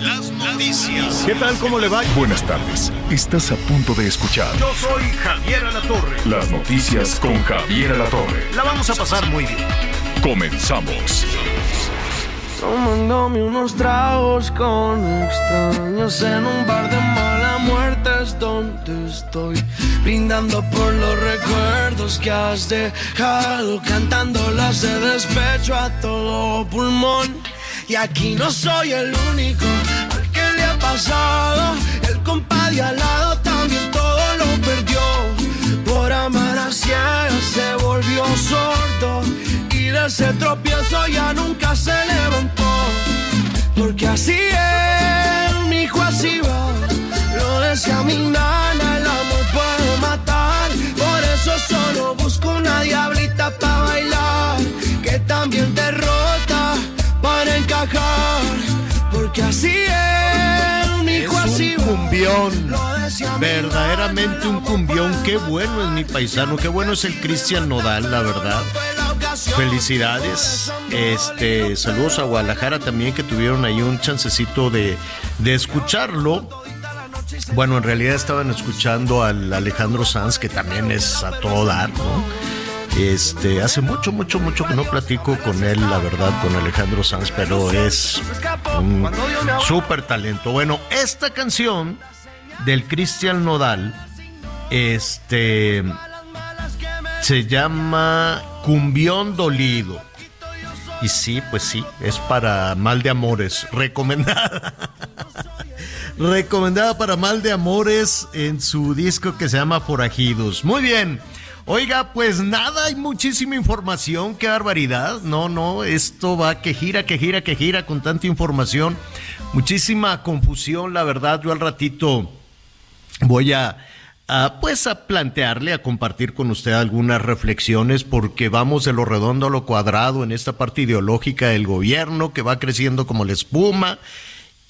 Las noticias. ¿Qué tal? ¿Cómo le va? Buenas tardes. Estás a punto de escuchar Yo soy Javier Alatorre. las noticias con Javier Alatorre. La vamos a pasar muy bien. Comenzamos. Tomándome unos tragos con extraños en un bar de mala muerte es donde estoy brindando por los recuerdos que has dejado cantándolas de despecho a todo pulmón y aquí no soy el único al que le ha pasado el compadre al lado también todo lo perdió por amar a ciegas se volvió sordo y de ese tropiezo ya nunca se levantó. Porque así es, mi hijo así va. Lo decía mi nana, el amor puede matar. Por eso solo busco una diablita para bailar. Que también te rota Así es, mi hijo así Un cumbión. Verdaderamente un cumbión. Qué bueno es mi paisano. Qué bueno es el Cristian Nodal, la verdad. Felicidades. Este, saludos a Guadalajara también que tuvieron ahí un chancecito de, de escucharlo. Bueno, en realidad estaban escuchando al Alejandro Sanz, que también es a todo dar, ¿no? Este, hace mucho, mucho, mucho que no platico con él, la verdad, con Alejandro Sanz, pero es un súper talento. Bueno, esta canción del Cristian Nodal, este, se llama Cumbión Dolido. Y sí, pues sí, es para mal de amores, recomendada. recomendada para mal de amores en su disco que se llama Forajidos. Muy bien. Oiga, pues nada, hay muchísima información, qué barbaridad. No, no, esto va que gira, que gira, que gira con tanta información. Muchísima confusión, la verdad. Yo al ratito voy a, a, pues a plantearle, a compartir con usted algunas reflexiones porque vamos de lo redondo a lo cuadrado en esta parte ideológica del gobierno que va creciendo como la espuma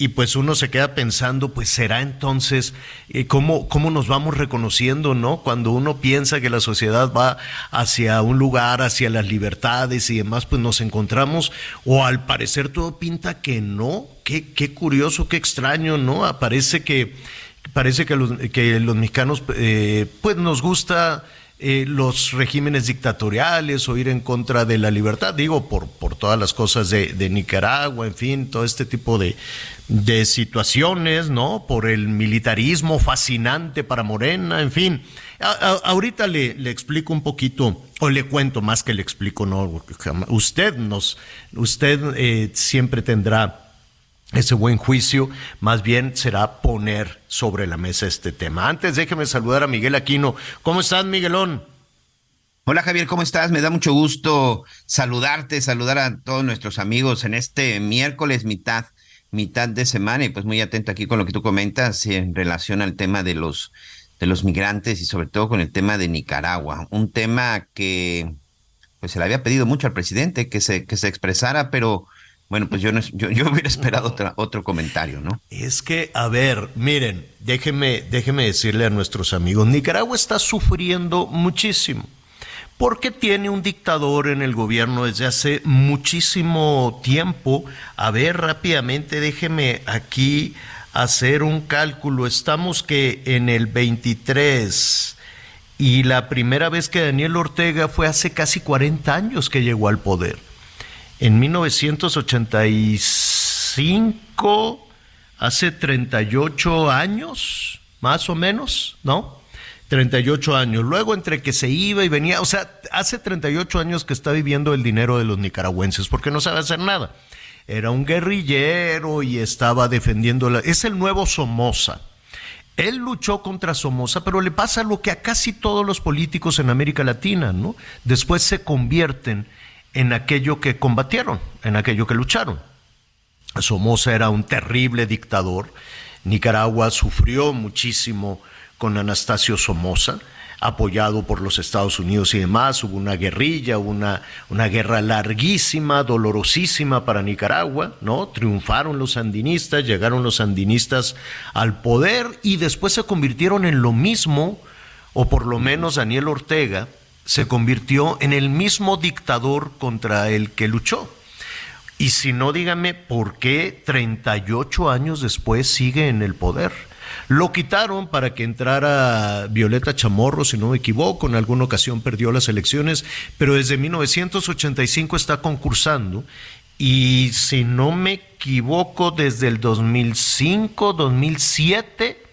y pues uno se queda pensando, pues será entonces eh, cómo, cómo nos vamos reconociendo, ¿no? Cuando uno piensa que la sociedad va hacia un lugar, hacia las libertades y demás, pues nos encontramos, o al parecer todo pinta que no, qué, qué curioso, qué extraño, ¿no? Aparece que, parece que los, que los mexicanos, eh, pues nos gusta eh, los regímenes dictatoriales o ir en contra de la libertad, digo, por todas las cosas de, de Nicaragua, en fin, todo este tipo de, de situaciones, ¿no? Por el militarismo fascinante para Morena, en fin. Ahorita le, le explico un poquito, o le cuento más que le explico, no, usted nos, usted eh, siempre tendrá ese buen juicio, más bien será poner sobre la mesa este tema. Antes déjeme saludar a Miguel Aquino. ¿Cómo estás, Miguelón? Hola Javier, ¿cómo estás? Me da mucho gusto saludarte, saludar a todos nuestros amigos en este miércoles mitad, mitad de semana y pues muy atento aquí con lo que tú comentas en relación al tema de los de los migrantes y sobre todo con el tema de Nicaragua, un tema que pues se le había pedido mucho al presidente que se que se expresara, pero bueno, pues yo no yo, yo hubiera esperado otra, otro comentario, ¿no? Es que, a ver, miren, déjeme, déjeme decirle a nuestros amigos, Nicaragua está sufriendo muchísimo. Porque tiene un dictador en el gobierno desde hace muchísimo tiempo. A ver, rápidamente, déjeme aquí hacer un cálculo. Estamos que en el 23 y la primera vez que Daniel Ortega fue hace casi 40 años que llegó al poder. En 1985, hace 38 años, más o menos, ¿no? 38 años. Luego entre que se iba y venía, o sea, hace 38 años que está viviendo el dinero de los nicaragüenses porque no sabe hacer nada. Era un guerrillero y estaba defendiendo la... Es el nuevo Somoza. Él luchó contra Somoza, pero le pasa lo que a casi todos los políticos en América Latina, ¿no? Después se convierten en aquello que combatieron, en aquello que lucharon. Somoza era un terrible dictador. Nicaragua sufrió muchísimo con Anastasio Somoza, apoyado por los Estados Unidos y demás. Hubo una guerrilla, una, una guerra larguísima, dolorosísima para Nicaragua, ¿no? Triunfaron los sandinistas, llegaron los sandinistas al poder y después se convirtieron en lo mismo, o por lo menos Daniel Ortega se convirtió en el mismo dictador contra el que luchó. Y si no, dígame por qué 38 años después sigue en el poder. Lo quitaron para que entrara Violeta Chamorro, si no me equivoco, en alguna ocasión perdió las elecciones, pero desde 1985 está concursando y si no me equivoco, desde el 2005, 2007.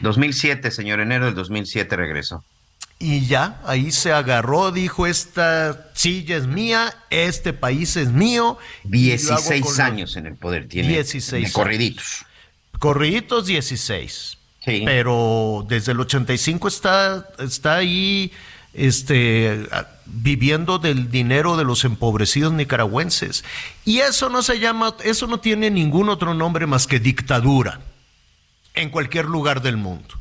2007, señor, enero del 2007 regresó y ya, ahí se agarró, dijo, esta silla es mía, este país es mío. 16 años en el poder tiene. 16. corriditos. Corriditos 16. Pero desde el 85 está, está ahí este, viviendo del dinero de los empobrecidos nicaragüenses. Y eso no se llama, eso no tiene ningún otro nombre más que dictadura en cualquier lugar del mundo.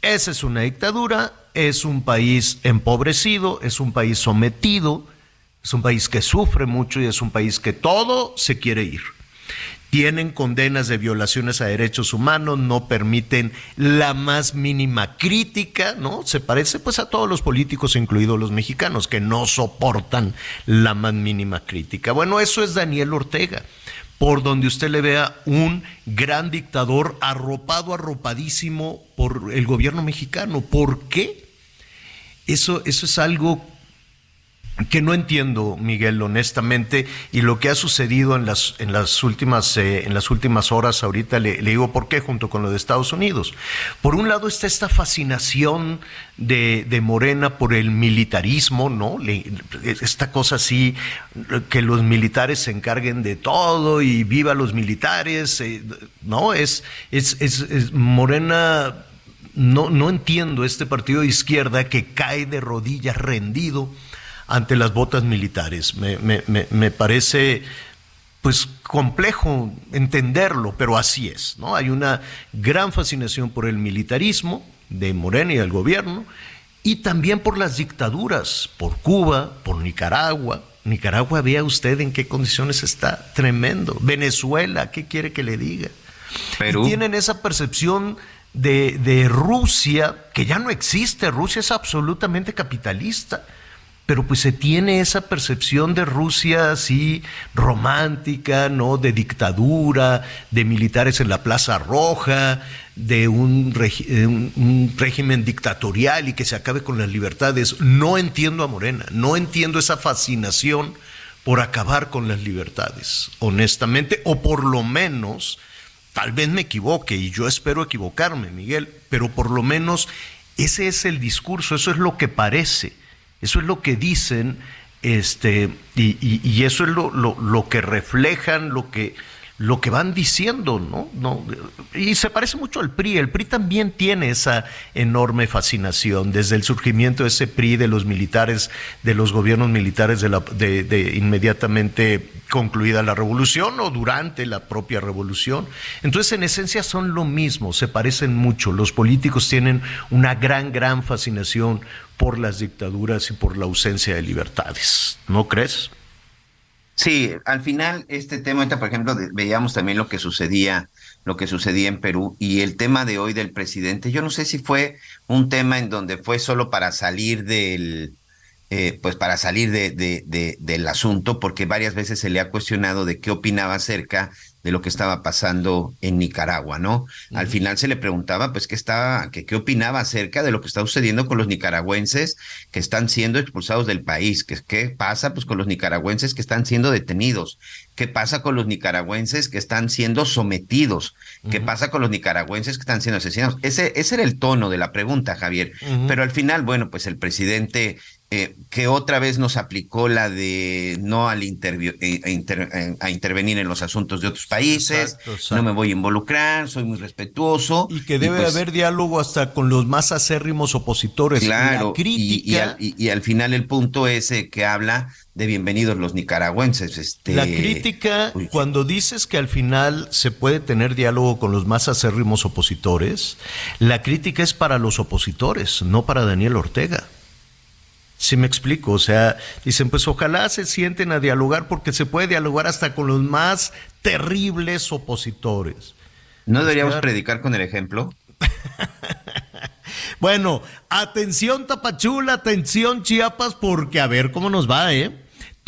Esa es una dictadura, es un país empobrecido, es un país sometido, es un país que sufre mucho y es un país que todo se quiere ir. Tienen condenas de violaciones a derechos humanos, no permiten la más mínima crítica, ¿no? Se parece pues a todos los políticos, incluidos los mexicanos, que no soportan la más mínima crítica. Bueno, eso es Daniel Ortega por donde usted le vea un gran dictador arropado, arropadísimo por el gobierno mexicano. ¿Por qué? Eso, eso es algo que no entiendo, Miguel, honestamente, y lo que ha sucedido en las, en las, últimas, eh, en las últimas horas, ahorita le, digo por qué, junto con lo de Estados Unidos. Por un lado está esta fascinación de, de Morena por el militarismo, ¿no? esta cosa así, que los militares se encarguen de todo y viva los militares, eh, ¿no? Es, es, es Morena no, no entiendo este partido de izquierda que cae de rodillas rendido ante las botas militares. Me, parece pues complejo entenderlo, pero así es, ¿no? Hay una gran fascinación por el militarismo de Morena y del gobierno y también por las dictaduras, por Cuba, por Nicaragua. Nicaragua, vea usted en qué condiciones está, tremendo. Venezuela, ¿qué quiere que le diga? Perú. tienen esa percepción de, de Rusia, que ya no existe, Rusia es absolutamente capitalista pero pues se tiene esa percepción de Rusia así romántica, ¿no? De dictadura, de militares en la Plaza Roja, de un, un, régimen dictatorial y que se acabe con las libertades. No entiendo a Morena, no entiendo esa fascinación por acabar con las libertades, honestamente, o por lo menos, tal vez me equivoque y yo espero equivocarme, Miguel, pero por lo menos ese es el discurso, eso es lo que parece eso es lo que dicen, este, y, eso es lo, lo, que reflejan, lo que, lo que van diciendo, ¿no? ¿no? Y se parece mucho al PRI. El PRI también tiene esa enorme fascinación desde el surgimiento de ese PRI de los militares, de los gobiernos militares de, la, de, de inmediatamente concluida la revolución o durante la propia revolución. Entonces, en esencia son lo mismo, se parecen mucho. Los políticos tienen una gran, gran fascinación por las dictaduras y por la ausencia de libertades. ¿No crees? Sí, al final este tema, por ejemplo, veíamos también lo que sucedía, lo que sucedía en Perú y el tema de hoy del presidente. Yo no sé si fue un tema en donde fue solo para salir del, eh, pues para salir de, de, del asunto, porque varias veces se le ha cuestionado de qué opinaba acerca de lo que estaba pasando en Nicaragua, ¿no? Al final se le preguntaba, pues, qué estaba, que qué opinaba acerca de lo que está sucediendo con los nicaragüenses que están siendo expulsados del país, que qué pasa, pues, con los nicaragüenses que están siendo detenidos, qué pasa con los nicaragüenses que están siendo sometidos, qué pasa con los nicaragüenses que están siendo asesinados. Ese, ese era el tono de la pregunta, Javier. Pero al final, bueno, pues el presidente eh, que otra vez nos aplicó la de no al eh, eh, a, intervenir en los asuntos de otros países, no me voy a involucrar, soy muy respetuoso. Y que debe pues haber diálogo hasta con los más acérrimos opositores. Claro, crítica, y, al, final el punto es que habla de bienvenidos los nicaragüenses. Este, la crítica, cuando dices que al final se puede tener diálogo con los más acérrimos opositores, la crítica es para los opositores, no para Daniel Ortega. Si me explico, o sea, dicen, pues ojalá se sienten a dialogar porque se puede dialogar hasta con los más terribles opositores. ¿No deberíamos predicar con el ejemplo? bueno, atención Tapachula, atención Chiapas, porque a ver cómo nos va, ¿eh?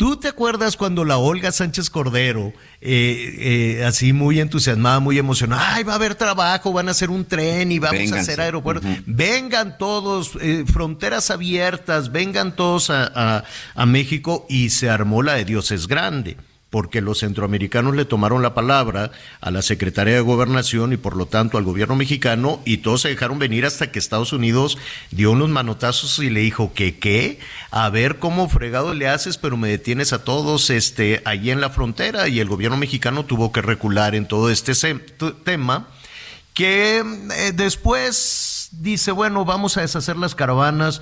¿Tú te acuerdas cuando la Olga Sánchez Cordero, eh, eh, así muy entusiasmada, muy emocionada, ay, va a haber trabajo, van a hacer un tren y vamos a hacer aeropuertos? Vengan todos, eh, fronteras abiertas, vengan todos a, a México y se armó la de Dios es grande porque los centroamericanos le tomaron la palabra a la Secretaría de Gobernación y por lo tanto al gobierno mexicano y todos se dejaron venir hasta que Estados Unidos dio unos manotazos y le dijo que qué, a ver cómo fregado le haces, pero me detienes a todos este allí en la frontera y el gobierno mexicano tuvo que recular en todo este tema que eh, después dice, bueno, vamos a deshacer las caravanas,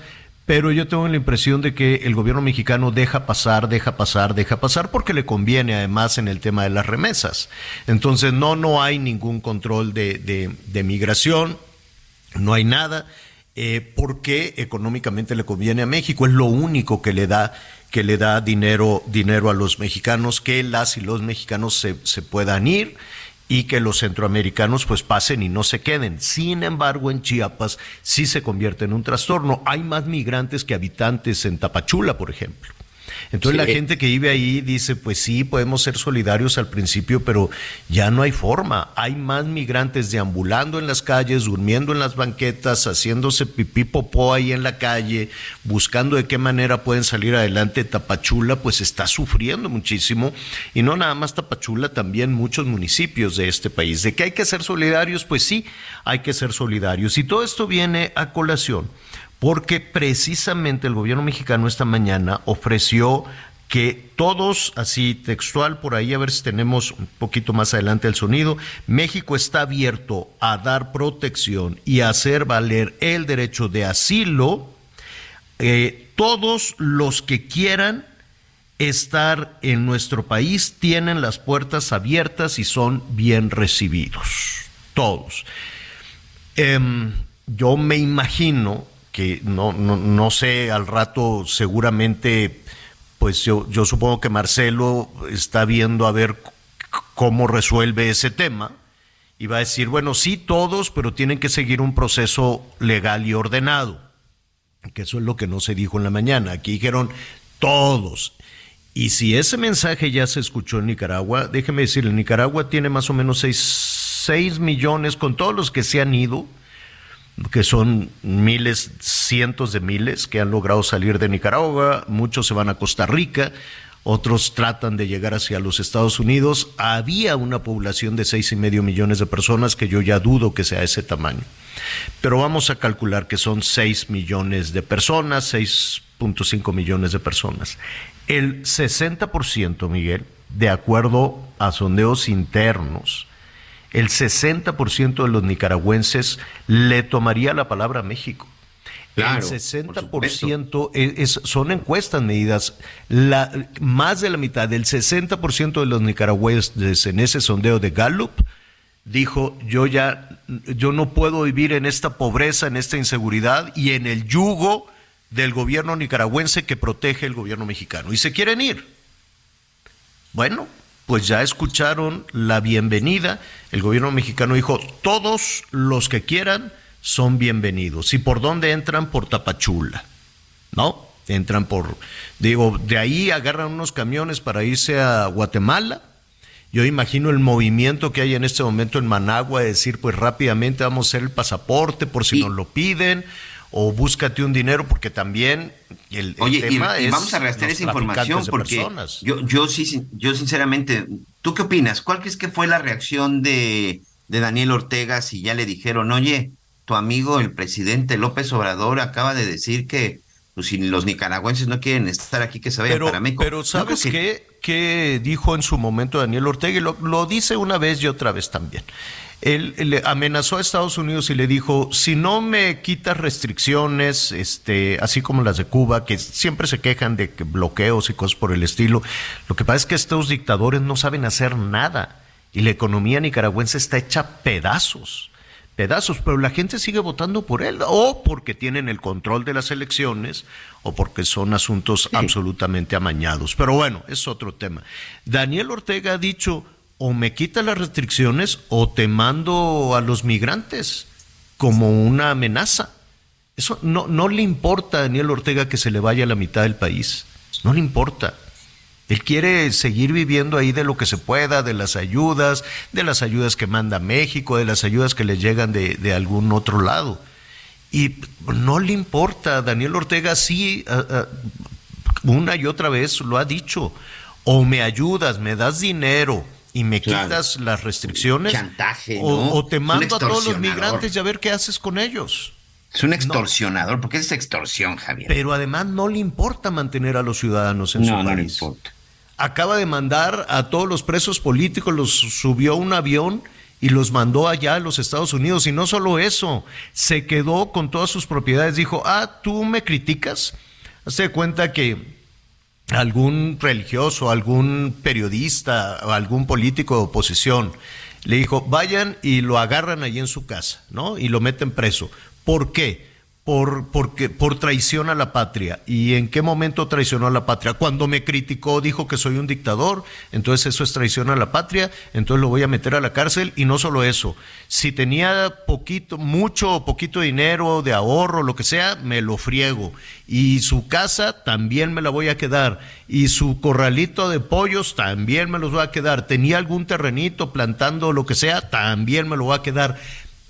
pero yo tengo la impresión de que el gobierno mexicano deja pasar, deja pasar, deja pasar, porque le conviene además en el tema de las remesas. Entonces, no, no hay ningún control de, migración, no hay nada, eh, porque económicamente le conviene a México, es lo único que le da que le da dinero, dinero a los mexicanos, que las y los mexicanos se, se puedan ir y que los centroamericanos pues pasen y no se queden. Sin embargo, en Chiapas sí se convierte en un trastorno. Hay más migrantes que habitantes en Tapachula, por ejemplo. Entonces la gente que vive ahí dice, pues sí, podemos ser solidarios al principio, pero ya no hay forma. Hay más migrantes deambulando en las calles, durmiendo en las banquetas, haciéndose pipí popó ahí en la calle, buscando de qué manera pueden salir adelante. Tapachula pues está sufriendo muchísimo y no nada más Tapachula, también muchos municipios de este país. De que hay que ser solidarios, pues sí, hay que ser solidarios. Y todo esto viene a colación porque precisamente el gobierno mexicano esta mañana ofreció que todos, así textual por ahí, a ver si tenemos un poquito más adelante el sonido, México está abierto a dar protección y a hacer valer el derecho de asilo, eh, todos los que quieran estar en nuestro país tienen las puertas abiertas y son bien recibidos, todos. Em, yo me imagino que no, no, no sé, al rato seguramente, pues yo, yo supongo que Marcelo está viendo a ver cómo resuelve ese tema y va a decir, bueno, sí todos, pero tienen que seguir un proceso legal y ordenado, que eso es lo que no se dijo en la mañana. Aquí dijeron todos. Y si ese mensaje ya se escuchó en Nicaragua, déjeme decirle, Nicaragua tiene más o menos 6 millones, con todos los que se han ido, que son miles, cientos de miles que han logrado salir de Nicaragua, muchos se van a Costa Rica, otros tratan de llegar hacia los Estados Unidos. Había una población de seis y medio millones de personas que yo ya dudo que sea ese tamaño. Pero vamos a calcular que son seis millones de personas, 6.5 millones de personas. El 60%, Miguel, de acuerdo a sondeos internos, el 60% de los nicaragüenses le tomaría la palabra a México. el 60% es, son encuestas medidas. La, más de la mitad, del 60% de los nicaragüenses en ese sondeo de Gallup dijo, yo ya, yo no puedo vivir en esta pobreza, en esta inseguridad y en el yugo del gobierno nicaragüense que protege el gobierno mexicano. Y se quieren ir. Bueno, pues ya escucharon la bienvenida. El gobierno mexicano dijo, todos los que quieran son bienvenidos. ¿Y por dónde entran? Por Tapachula, ¿no? Entran por, digo, de ahí agarran unos camiones para irse a Guatemala. Yo imagino el movimiento que hay en este momento en Managua, de decir, pues rápidamente vamos a hacer el pasaporte por si nos lo piden, o búscate un dinero, porque también el, Oye, tema y, vamos a rastrear esa información, porque yo, yo sí, yo sinceramente, ¿tú qué opinas? ¿Cuál crees que fue la reacción de, de Daniel Ortega si ya le dijeron, oye, tu amigo el presidente López Obrador acaba de decir que pues si los nicaragüenses no quieren estar aquí, que se vayan para México. Pero ¿sabes qué? ¿Qué dijo en su momento Daniel Ortega? Y lo, lo dice una vez y otra vez también. Él, le amenazó a Estados Unidos y le dijo, si no me quitas restricciones, este, así como las de Cuba, que siempre se quejan de bloqueos y cosas por el estilo, lo que pasa es que estos dictadores no saben hacer nada y la economía nicaragüense está hecha pedazos pedazos, pero la gente sigue votando por él, o porque tienen el control de las elecciones, o porque son asuntos absolutamente amañados. Pero bueno, es otro tema. Daniel Ortega ha dicho, o me quita las restricciones, o te mando a los migrantes como una amenaza. Eso no, no le importa a Daniel Ortega que se le vaya a la mitad del país. No le importa. Él quiere seguir viviendo ahí de lo que se pueda, de las ayudas, de las ayudas que manda México, de las ayudas que le llegan de, algún otro lado. Y no le importa, Daniel Ortega sí, una y otra vez lo ha dicho, o me ayudas, me das dinero y me quitas las restricciones, Chantaje, o, te mando a todos los migrantes y a ver qué haces con ellos. Es un extorsionador, porque es extorsión, Javier. Pero además no le importa mantener a los ciudadanos en su país. No le importa acaba de mandar a todos los presos políticos, los subió a un avión y los mandó allá a los Estados Unidos. Y no solo eso, se quedó con todas sus propiedades. Dijo, ah, tú me criticas. Hace cuenta que algún religioso, algún periodista algún político de oposición le dijo, vayan y lo agarran allí en su casa, ¿no? Y lo meten preso. ¿Por qué? Por, por traición a la patria. ¿Y en qué momento traicionó a la patria? Cuando me criticó, dijo que soy un dictador, entonces eso es traición a la patria, entonces lo voy a meter a la cárcel. Y no solo eso, si tenía poquito, mucho o poquito dinero de ahorro, lo que sea, me lo friego. Y su casa también me la voy a quedar. Y su corralito de pollos también me los voy a quedar. Tenía algún terrenito plantando lo que sea, también me lo voy a quedar.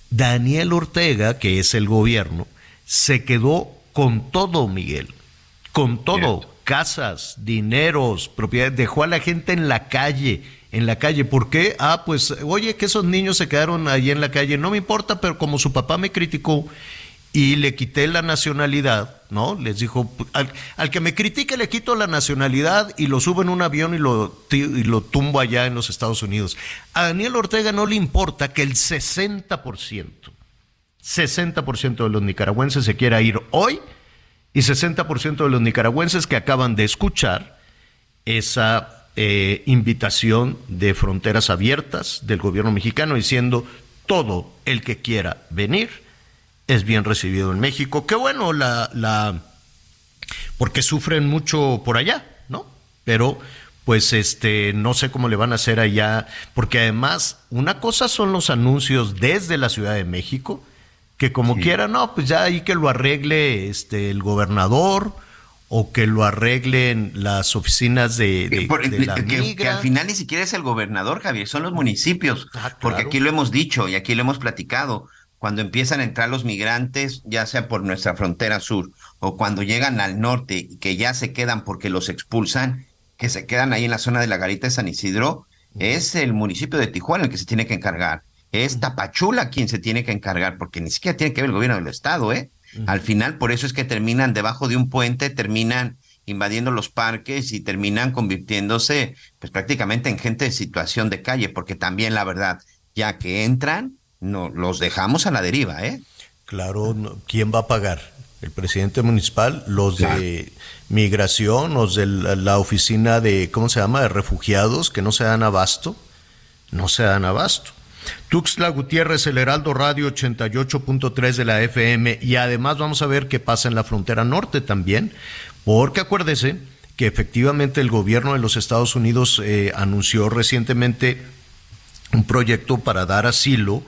Daniel Ortega, que es el gobierno, se quedó con todo, Miguel, con todo, casas, dineros, propiedades, dejó a la gente en la calle, en la calle. ¿Por qué? Ah, pues, oye, que esos niños se quedaron ahí en la calle, no me importa, pero como su papá me criticó y le quité la nacionalidad, ¿no? Les dijo, al, que me critique le quito la nacionalidad y lo subo en un avión y lo, y lo tumbo allá en los Estados Unidos. A Daniel Ortega no le importa que el 60% 60% de los nicaragüenses se quiera ir hoy y 60% de los nicaragüenses que acaban de escuchar esa eh, invitación de fronteras abiertas del gobierno mexicano diciendo todo el que quiera venir es bien recibido en México. Qué bueno la, la porque sufren mucho por allá, ¿no? Pero pues este no sé cómo le van a hacer allá, porque además una cosa son los anuncios desde la Ciudad de México que como quiera, no, pues ya ahí que lo arregle este el gobernador o que lo arreglen las oficinas de, la que, al final ni siquiera es el gobernador, Javier, son los municipios, ah, porque aquí lo hemos dicho y aquí lo hemos platicado. Cuando empiezan a entrar los migrantes, ya sea por nuestra frontera sur o cuando llegan al norte y que ya se quedan porque los expulsan, que se quedan ahí en la zona de la garita de San Isidro, es el municipio de Tijuana el que se tiene que encargar es Tapachula quien se tiene que encargar, porque ni siquiera tiene que ver el gobierno del Estado, ¿eh? Al final, por eso es que terminan debajo de un puente, terminan invadiendo los parques y terminan convirtiéndose, pues prácticamente en gente de situación de calle, porque también la verdad, ya que entran, no, los dejamos a la deriva, ¿eh? Claro, ¿quién va a pagar? El presidente municipal, los de migración, los de la, oficina de, ¿cómo se llama?, de refugiados, que no se dan abasto, no se dan abasto. Tuxtla Gutiérrez, el Heraldo Radio 88.3 de la FM y además vamos a ver qué pasa en la frontera norte también, porque acuérdese que efectivamente el gobierno de los Estados Unidos eh, anunció recientemente un proyecto para dar asilo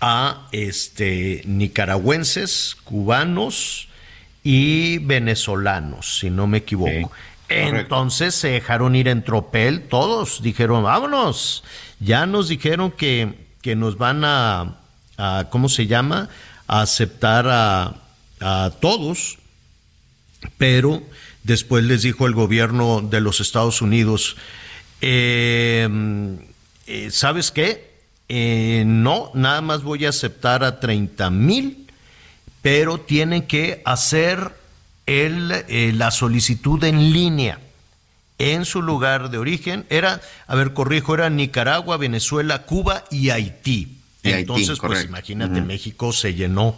a este nicaragüenses, cubanos y venezolanos, si no me equivoco. Entonces se dejaron ir en tropel, todos dijeron, vámonos. Ya nos dijeron que que nos van a, ¿cómo se llama?, a aceptar a, todos, pero después les dijo el gobierno de los Estados Unidos, em, eh, ¿sabes qué? Eh, no, nada más voy a aceptar a 30 mil, pero tienen que hacer el, eh, la solicitud en línea en su lugar de origen era, a ver, corrijo, era Nicaragua, Venezuela, Cuba y Haití. Entonces, pues imagínate, México se llenó.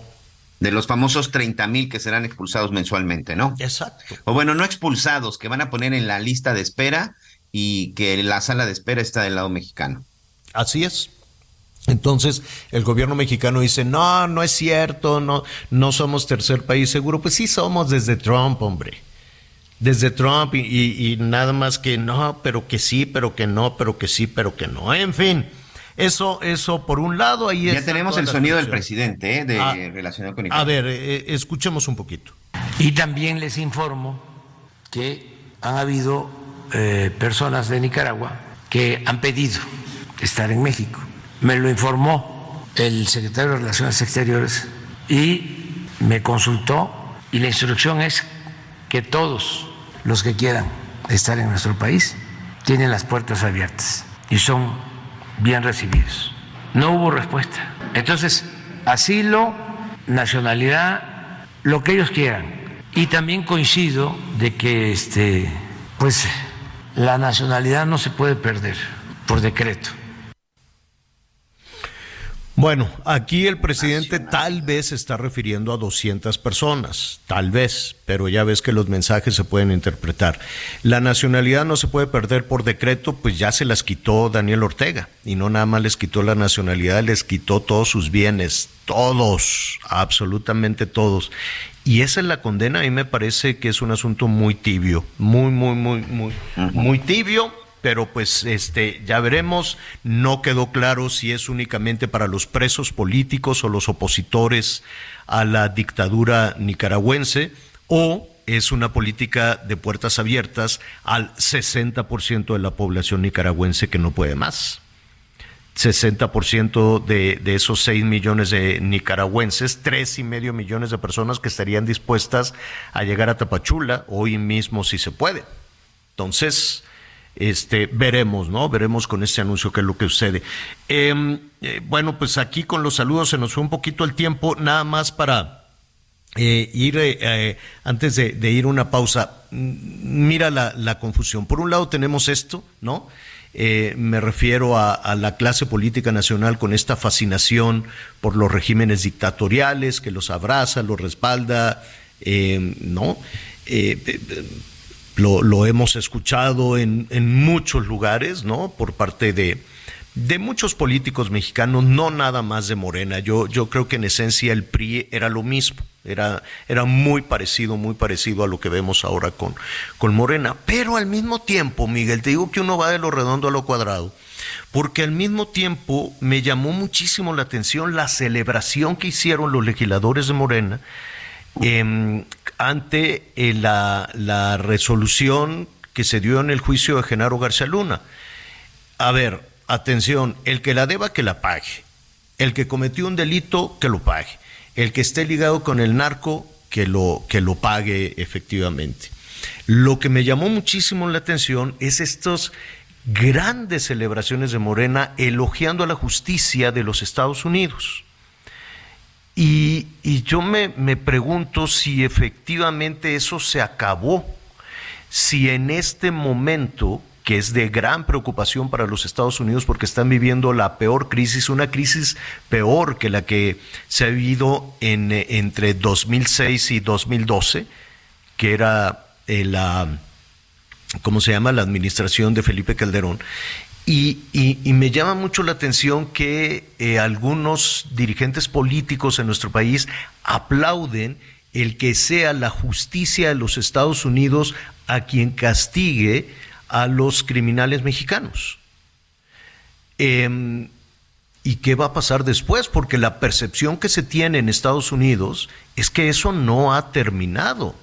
De los famosos 30 mil que serán expulsados mensualmente, ¿no? Exacto. O bueno, no expulsados, que van a poner en la lista de espera y que la sala de espera está del lado mexicano. Así es. Entonces el gobierno mexicano dice, no, no es cierto, no, no somos tercer país seguro. Pues sí somos desde Trump, hombre. Desde Trump y, y nada más que no, pero que sí, pero que no, pero que sí, pero que no. En fin. Eso, eso por un lado, ahí Ya tenemos el sonido del presidente, ¿eh? de, ah, relacionado con A ver, eh, eh, escuchemos un poquito. Y también les informo que han habido personas de Nicaragua que han pedido estar en México. Me lo informó el secretario de Relaciones Exteriores y me consultó y la instrucción es que todos los que quieran estar en nuestro país tienen las puertas abiertas y son bien recibidos. No hubo respuesta. Entonces, asilo, nacionalidad, lo que ellos quieran. Y también coincido de que este, pues la nacionalidad no se puede perder por decreto. Bueno, aquí el presidente tal vez se está refiriendo a 200 personas, tal vez, pero ya ves que los mensajes se pueden interpretar. La nacionalidad no se puede perder por decreto, pues ya se las quitó Daniel Ortega, y no nada más les quitó la nacionalidad, les quitó todos sus bienes, todos, absolutamente todos. Y esa es la condena, a mí me parece que es un asunto muy tibio, muy, muy, muy, muy, muy tibio pero pues este ya veremos, no quedó claro si es únicamente para los presos políticos o los opositores a la dictadura nicaragüense o es una política de puertas abiertas al 60% de la población nicaragüense que no puede más. 60% de, de esos 6 millones de nicaragüenses, tres y medio millones de personas que estarían dispuestas a llegar a Tapachula hoy mismo si se puede. Entonces, este, veremos, ¿no? Veremos con este anuncio qué es lo que sucede. Em, eh, bueno, pues aquí con los saludos se nos fue un poquito el tiempo, nada más para eh, ir, eh, antes de, ir una pausa, mira la, confusión. Por un lado tenemos esto, ¿no? me refiero a, a, la clase política nacional con esta fascinación por los regímenes dictatoriales que los abraza, los respalda, ¿no? Lo, hemos escuchado en, en, muchos lugares, ¿no? Por parte de, de muchos políticos mexicanos, no nada más de Morena. Yo, yo creo que en esencia el PRI era lo mismo, era, era muy parecido, muy parecido a lo que vemos ahora con, con Morena. Pero al mismo tiempo, Miguel, te digo que uno va de lo redondo a lo cuadrado, porque al mismo tiempo me llamó muchísimo la atención la celebración que hicieron los legisladores de Morena. Eh, ante eh, la, la, resolución que se dio en el juicio de Genaro García Luna. A ver, atención, el que la deba, que la pague. El que cometió un delito, que lo pague. El que esté ligado con el narco, que lo, que lo pague efectivamente. Lo que me llamó muchísimo la atención es estos grandes celebraciones de Morena elogiando a la justicia de los Estados Unidos. Y, yo me, me pregunto si efectivamente eso se acabó, si en este momento que es de gran preocupación para los Estados Unidos porque están viviendo la peor crisis, una crisis peor que la que se ha vivido en, entre 2006 y 2012, que era eh, la, ¿cómo se llama?, la administración de Felipe Calderón. Y, me llama mucho la atención que eh, algunos dirigentes políticos en nuestro país aplauden el que sea la justicia de los Estados Unidos a quien castigue a los criminales mexicanos. Em, ¿Y qué va a pasar después? Porque la percepción que se tiene en Estados Unidos es que eso no ha terminado.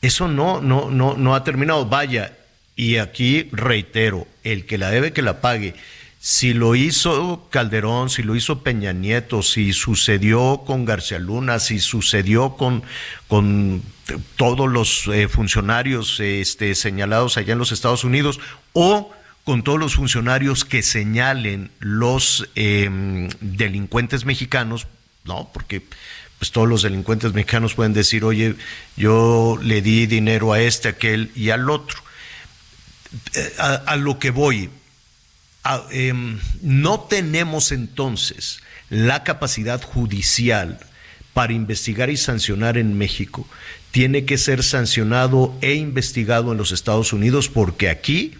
Eso no, no, no, no ha terminado. Vaya, y aquí reitero, el que la debe que la pague. Si lo hizo Calderón, si lo hizo Peña Nieto, si sucedió con García Luna, si sucedió con, con todos los eh, funcionarios este, señalados allá en los Estados Unidos o con todos los funcionarios que señalen los em, delincuentes mexicanos, ¿no? Porque pues todos los delincuentes mexicanos pueden decir, oye, yo le di dinero a este, a aquel y al otro. A, lo que voy, em, no tenemos entonces la capacidad judicial para investigar y sancionar en México. Tiene que ser sancionado e investigado en los Estados Unidos porque aquí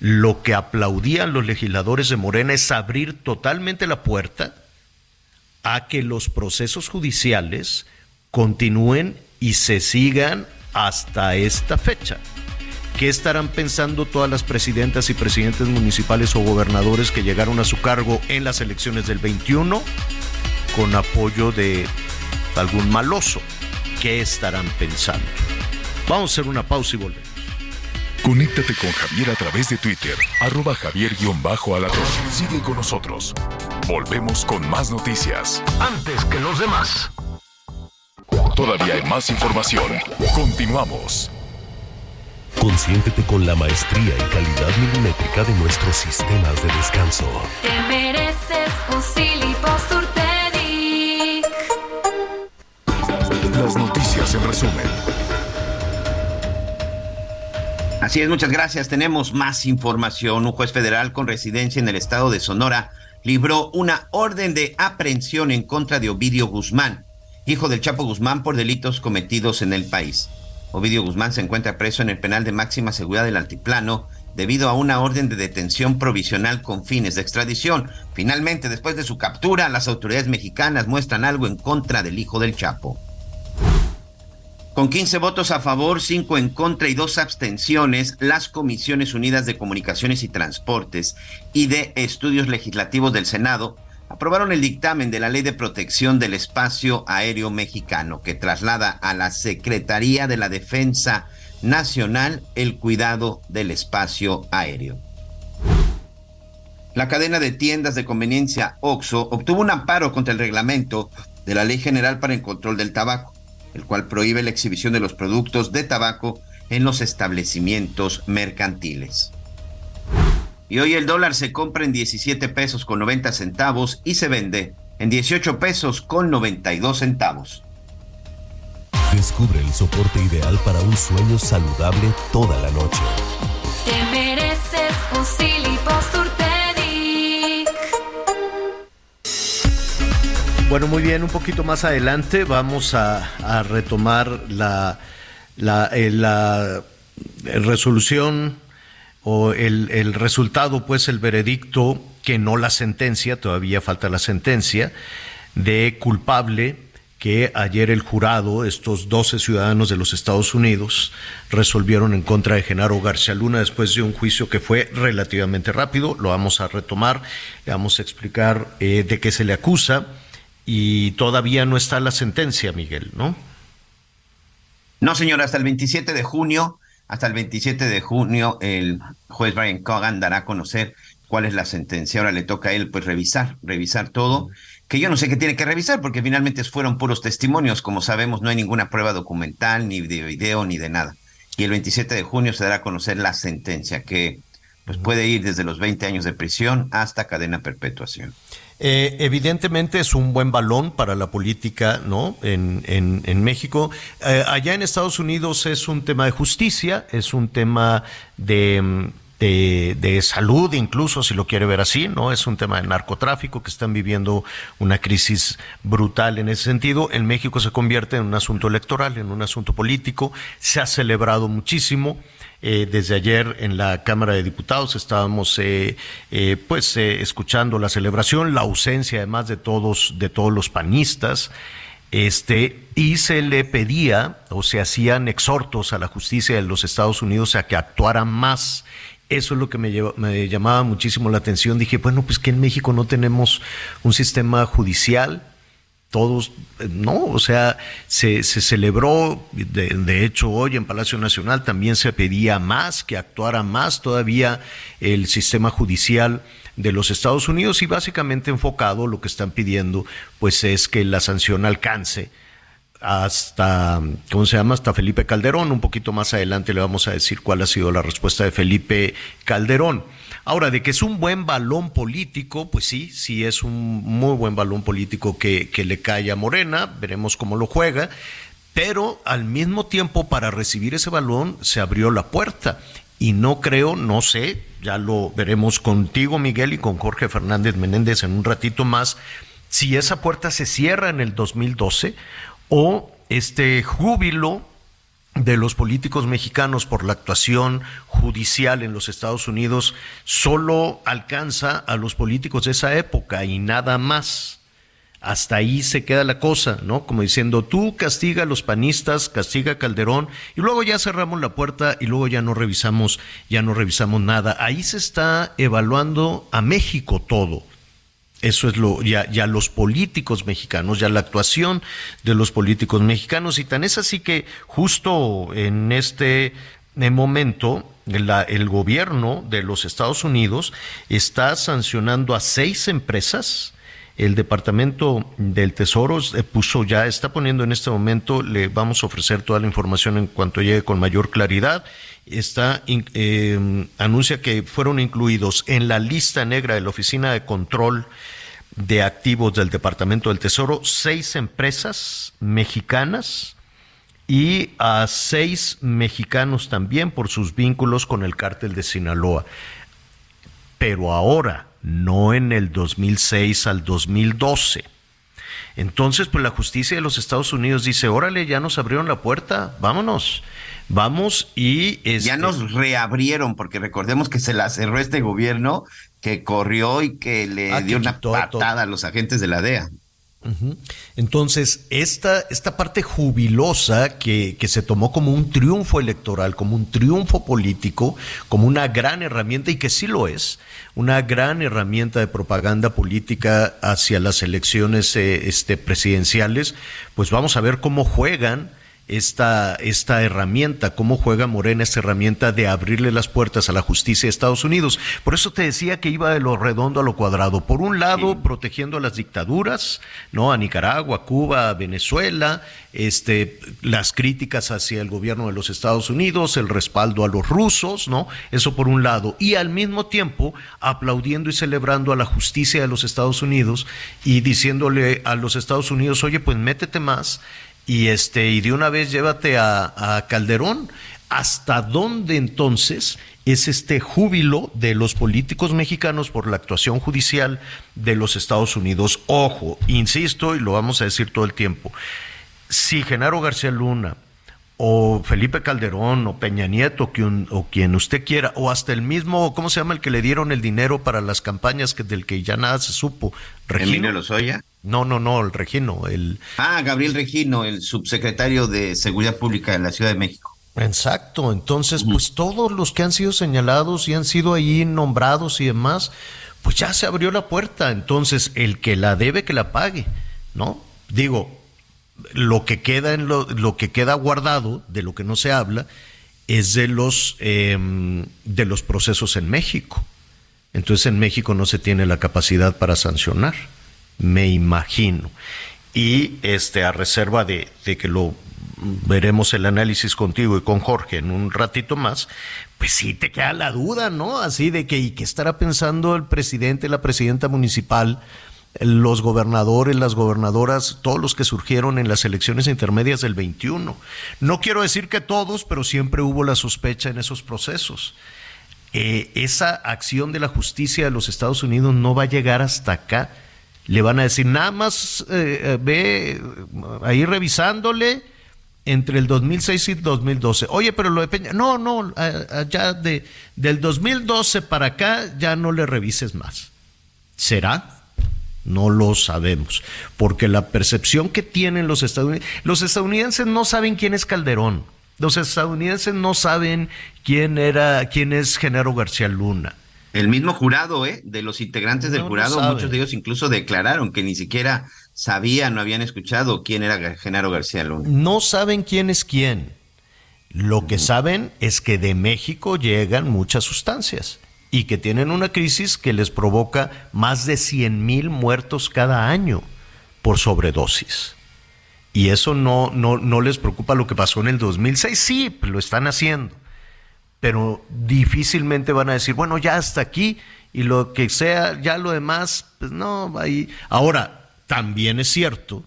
lo que aplaudían los legisladores de Morena es abrir totalmente la puerta a que los procesos judiciales continúen y se sigan hasta esta fecha. ¿Qué estarán pensando todas las presidentas y presidentes municipales o gobernadores que llegaron a su cargo en las elecciones del 21 con apoyo de algún maloso? ¿Qué estarán pensando? Vamos a hacer una pausa y volvemos. Conéctate con Javier a través de Twitter, arroba javier-alatón. Sigue con nosotros. Volvemos con más noticias. Antes que los demás. Todavía hay más información. Continuamos. Consiéntete con la maestría y calidad milimétrica de nuestros sistemas de descanso. Te mereces un Las noticias en resumen. Así es, muchas gracias. Tenemos más información. Un juez federal con residencia en el estado de Sonora libró una orden de aprehensión en contra de Ovidio Guzmán, hijo del Chapo Guzmán, por delitos cometidos en el país. Ovidio Guzmán se encuentra preso en el penal de máxima seguridad del Altiplano debido a una orden de detención provisional con fines de extradición. Finalmente, después de su captura, las autoridades mexicanas muestran algo en contra del hijo del Chapo. Con 15 votos a favor, 5 en contra y 2 abstenciones, las Comisiones Unidas de Comunicaciones y Transportes y de Estudios Legislativos del Senado aprobaron el dictamen de la Ley de Protección del Espacio Aéreo Mexicano, que traslada a la Secretaría de la Defensa Nacional el cuidado del espacio aéreo. La cadena de tiendas de conveniencia OXO obtuvo un amparo contra el reglamento de la Ley General para el Control del Tabaco el cual prohíbe la exhibición de los productos de tabaco en los establecimientos mercantiles. Y hoy el dólar se compra en 17 pesos con 90 centavos y se vende en 18 pesos con 92 centavos. Descubre el soporte ideal para un sueño saludable toda la noche. Te mereces un Bueno, muy bien, un poquito más adelante vamos a, retomar la, la, eh, resolución o el, el, resultado, pues el veredicto, que no la sentencia, todavía falta la sentencia, de culpable que ayer el jurado, estos 12 ciudadanos de los Estados Unidos, resolvieron en contra de Genaro García Luna después de un juicio que fue relativamente rápido. Lo vamos a retomar, le vamos a explicar eh, de qué se le acusa y todavía no está la sentencia, Miguel, ¿no? No, señor, hasta el 27 de junio, hasta el 27 de junio, el juez Brian Cogan dará a conocer cuál es la sentencia. Ahora le toca a él, pues, revisar, revisar todo, que yo no sé qué tiene que revisar, porque finalmente fueron puros testimonios. Como sabemos, no hay ninguna prueba documental, ni de video, ni de nada. Y el 27 de junio se dará a conocer la sentencia, que pues puede ir desde los 20 años de prisión hasta cadena perpetuación. Eh, evidentemente es un buen balón para la política, ¿no? En, en, México. Eh, allá en Estados Unidos es un tema de justicia, es un tema de, de, salud, incluso si lo quiere ver así, ¿no? Es un tema de narcotráfico que están viviendo una crisis brutal en ese sentido. En México se convierte en un asunto electoral, en un asunto político. Se ha celebrado muchísimo. Eh, desde ayer en la Cámara de Diputados estábamos eh, eh, pues escuchando la celebración, la ausencia además de todos de todos los panistas, este y se le pedía o se hacían exhortos a la justicia de los Estados Unidos a que actuara más. Eso es lo que me, me llamaba muchísimo la atención. Dije, bueno, pues que en México no tenemos un sistema judicial todos, no, o sea, se, se celebró, de, hecho hoy en Palacio Nacional también se pedía más, que actuara más todavía el sistema judicial de los Estados Unidos y básicamente enfocado lo que están pidiendo pues es que la sanción alcance hasta, ¿cómo se llama? Hasta Felipe Calderón. Un poquito más adelante le vamos a decir cuál ha sido la respuesta de Felipe Calderón. Ahora, de que es un buen balón político, pues sí, sí es un muy buen balón político que, le cae a Morena, veremos cómo lo juega, pero al mismo tiempo para recibir ese balón se abrió la puerta. Y no creo, no sé, ya lo veremos contigo Miguel y con Jorge Fernández Menéndez en un ratito más, si esa puerta se cierra en el 2012 o este júbilo de los políticos mexicanos por la actuación judicial en los Estados Unidos solo alcanza a los políticos de esa época y nada más. Hasta ahí se queda la cosa, ¿no? Como diciendo, tú castiga a los panistas, castiga a Calderón, y luego ya cerramos la puerta y luego ya no revisamos, ya no revisamos nada. Ahí se está evaluando a México todo. Eso es lo, ya, ya los políticos mexicanos, ya la actuación de los políticos mexicanos, y tan es así que justo en este momento el gobierno de los Estados Unidos está sancionando a seis empresas. El Departamento del Tesoro eh, puso ya, está poniendo en este momento, le vamos a ofrecer toda la información en cuanto llegue con mayor claridad. Está, eh, anuncia que fueron incluidos en la lista negra de la Oficina de Control de Activos del Departamento del Tesoro seis empresas mexicanas y a seis mexicanos también por sus vínculos con el cártel de Sinaloa. Pero ahora, no en el 2006 al 2012. Entonces, pues la justicia de los Estados Unidos dice, órale, ya nos abrieron la puerta, vámonos, vamos y... Ya nos este reabrieron, porque recordemos que se la cerró este gobierno que corrió y que le ah, dio una patada a los agentes de la DEA. Entonces, esta, esta parte jubilosa que, que, se tomó como un triunfo electoral, como un triunfo político, como una gran herramienta, y que sí lo es, una gran herramienta de propaganda política hacia las elecciones eh, este, presidenciales, pues vamos a ver cómo juegan esta, esta herramienta, cómo juega Morena esta herramienta de abrirle las puertas a la justicia de Estados Unidos. Por eso te decía que iba de lo redondo a lo cuadrado. Por un lado, protegiendo a las dictaduras, ¿no? A Nicaragua, Cuba, Venezuela, este, las críticas hacia el gobierno de los Estados Unidos, el respaldo a los rusos, ¿no? Eso por un lado. Y al mismo tiempo, aplaudiendo y celebrando a la justicia de los Estados Unidos y diciéndole a los Estados Unidos, oye, pues métete más y este y de una vez llévate a, Calderón. ¿Hasta dónde entonces es este júbilo de los políticos mexicanos por la actuación judicial de los Estados Unidos? Ojo, insisto y lo vamos a decir todo el tiempo. Si Genaro García Luna o Felipe Calderón o Peña Nieto o quien usted quiera, o hasta el mismo, ¿cómo se llama el que le dieron el dinero para las campañas que, del que ya nada se supo? ¿Regino Lozoya? No, no, no, el Regino. El... Ah, Gabriel Regino, el subsecretario de Seguridad Pública de la Ciudad de México. Exacto, entonces pues todos los que han sido señalados y han sido ahí nombrados y demás, pues ya se abrió la puerta, entonces el que la debe que la pague, ¿no? Digo, lo que queda en lo, lo que queda guardado, de lo que no se habla, es de los em, de los procesos en México. Entonces en México no se tiene la capacidad para sancionar me imagino. Y este, a reserva de, que lo veremos el análisis contigo y con Jorge en un ratito más, pues sí te queda la duda, ¿no? Así de que, ¿y qué estará pensando el presidente, la presidenta municipal, los gobernadores, las gobernadoras, todos los que surgieron en las elecciones intermedias del 21? No quiero decir que todos, pero siempre hubo la sospecha en esos procesos. Eh, esa acción de la justicia de los Estados Unidos no va a llegar hasta acá le van a decir, nada más eh, ve ahí revisándole entre el 2006 y el 2012. Oye, pero lo de Peña, no, no, ya de, del 2012 para acá ya no le revises más. ¿Será? No lo sabemos, porque la percepción que tienen los estadounidenses, los estadounidenses no saben quién es Calderón, los estadounidenses no saben quién era, quién es Genaro García Luna. El mismo jurado, ¿eh? De los integrantes del jurado, muchos de ellos incluso declararon que ni siquiera sabían o habían escuchado quién era Genaro García Luna. No saben quién es quién. Lo que saben es que de México llegan muchas sustancias y que tienen una crisis que les provoca más de 100 mil muertos cada año por sobredosis. Y eso no, no, no les preocupa lo que pasó en el 2006. Sí, lo están haciendo pero difícilmente van a decir, bueno, ya hasta aquí y lo que sea, ya lo demás, pues no, ahí. Ahora, también es cierto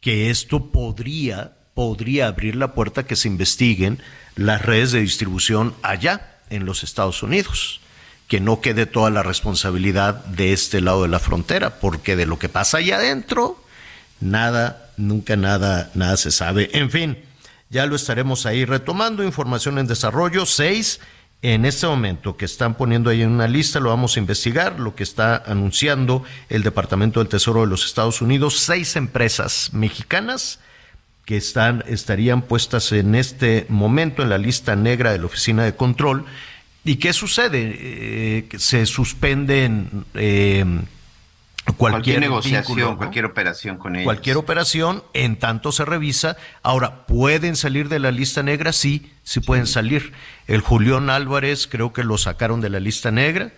que esto podría, podría abrir la puerta a que se investiguen las redes de distribución allá en los Estados Unidos que no quede toda la responsabilidad de este lado de la frontera, porque de lo que pasa allá adentro, nada, nunca nada, nada se sabe. En fin, ya lo estaremos ahí retomando. Información en desarrollo. Seis, en este momento que están poniendo ahí en una lista, lo vamos a investigar, lo que está anunciando el Departamento del Tesoro de los Estados Unidos. Seis empresas mexicanas que están, estarían puestas en este momento en la lista negra de la Oficina de Control ¿Y qué sucede? Eh, se suspenden eh, cualquier, negociación, cualquier operación con ellos. Cualquier operación, en tanto se revisa. Ahora, ¿pueden salir de la lista negra? Sí, sí pueden salir. El Julián Álvarez creo que lo sacaron de la lista negra.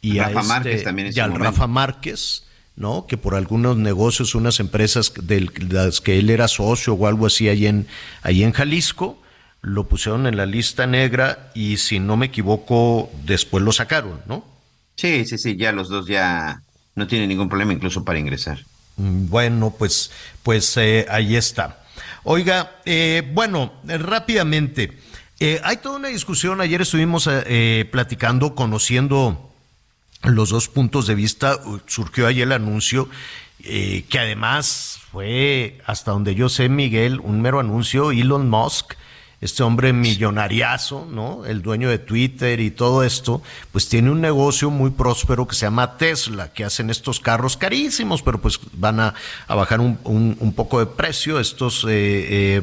Y Rafa a Márquez también y al Rafa Márquez, ¿no? Que por algunos negocios, unas empresas de las que él era socio o algo así ahí en, ahí en Jalisco, lo pusieron en la lista negra y si no me equivoco, después lo sacaron, ¿no? Sí, sí, sí, ya los dos ya no tienen ningún problema incluso para ingresar. Mm, bueno, pues, pues eh, ahí está. Oiga, eh, bueno, rápidamente, eh, hay toda una discusión, ayer estuvimos platicando, conociendo los dos puntos de vista, surgió ahí el anuncio, que además fue, hasta donde yo sé, Miguel, un mero anuncio, Elon Musk este hombre millonariazo, ¿no? El dueño de Twitter y todo esto, pues tiene un negocio muy próspero que se llama Tesla, que hacen estos carros carísimos, pero pues van a, bajar un, un, poco de precio, estos eh, eh,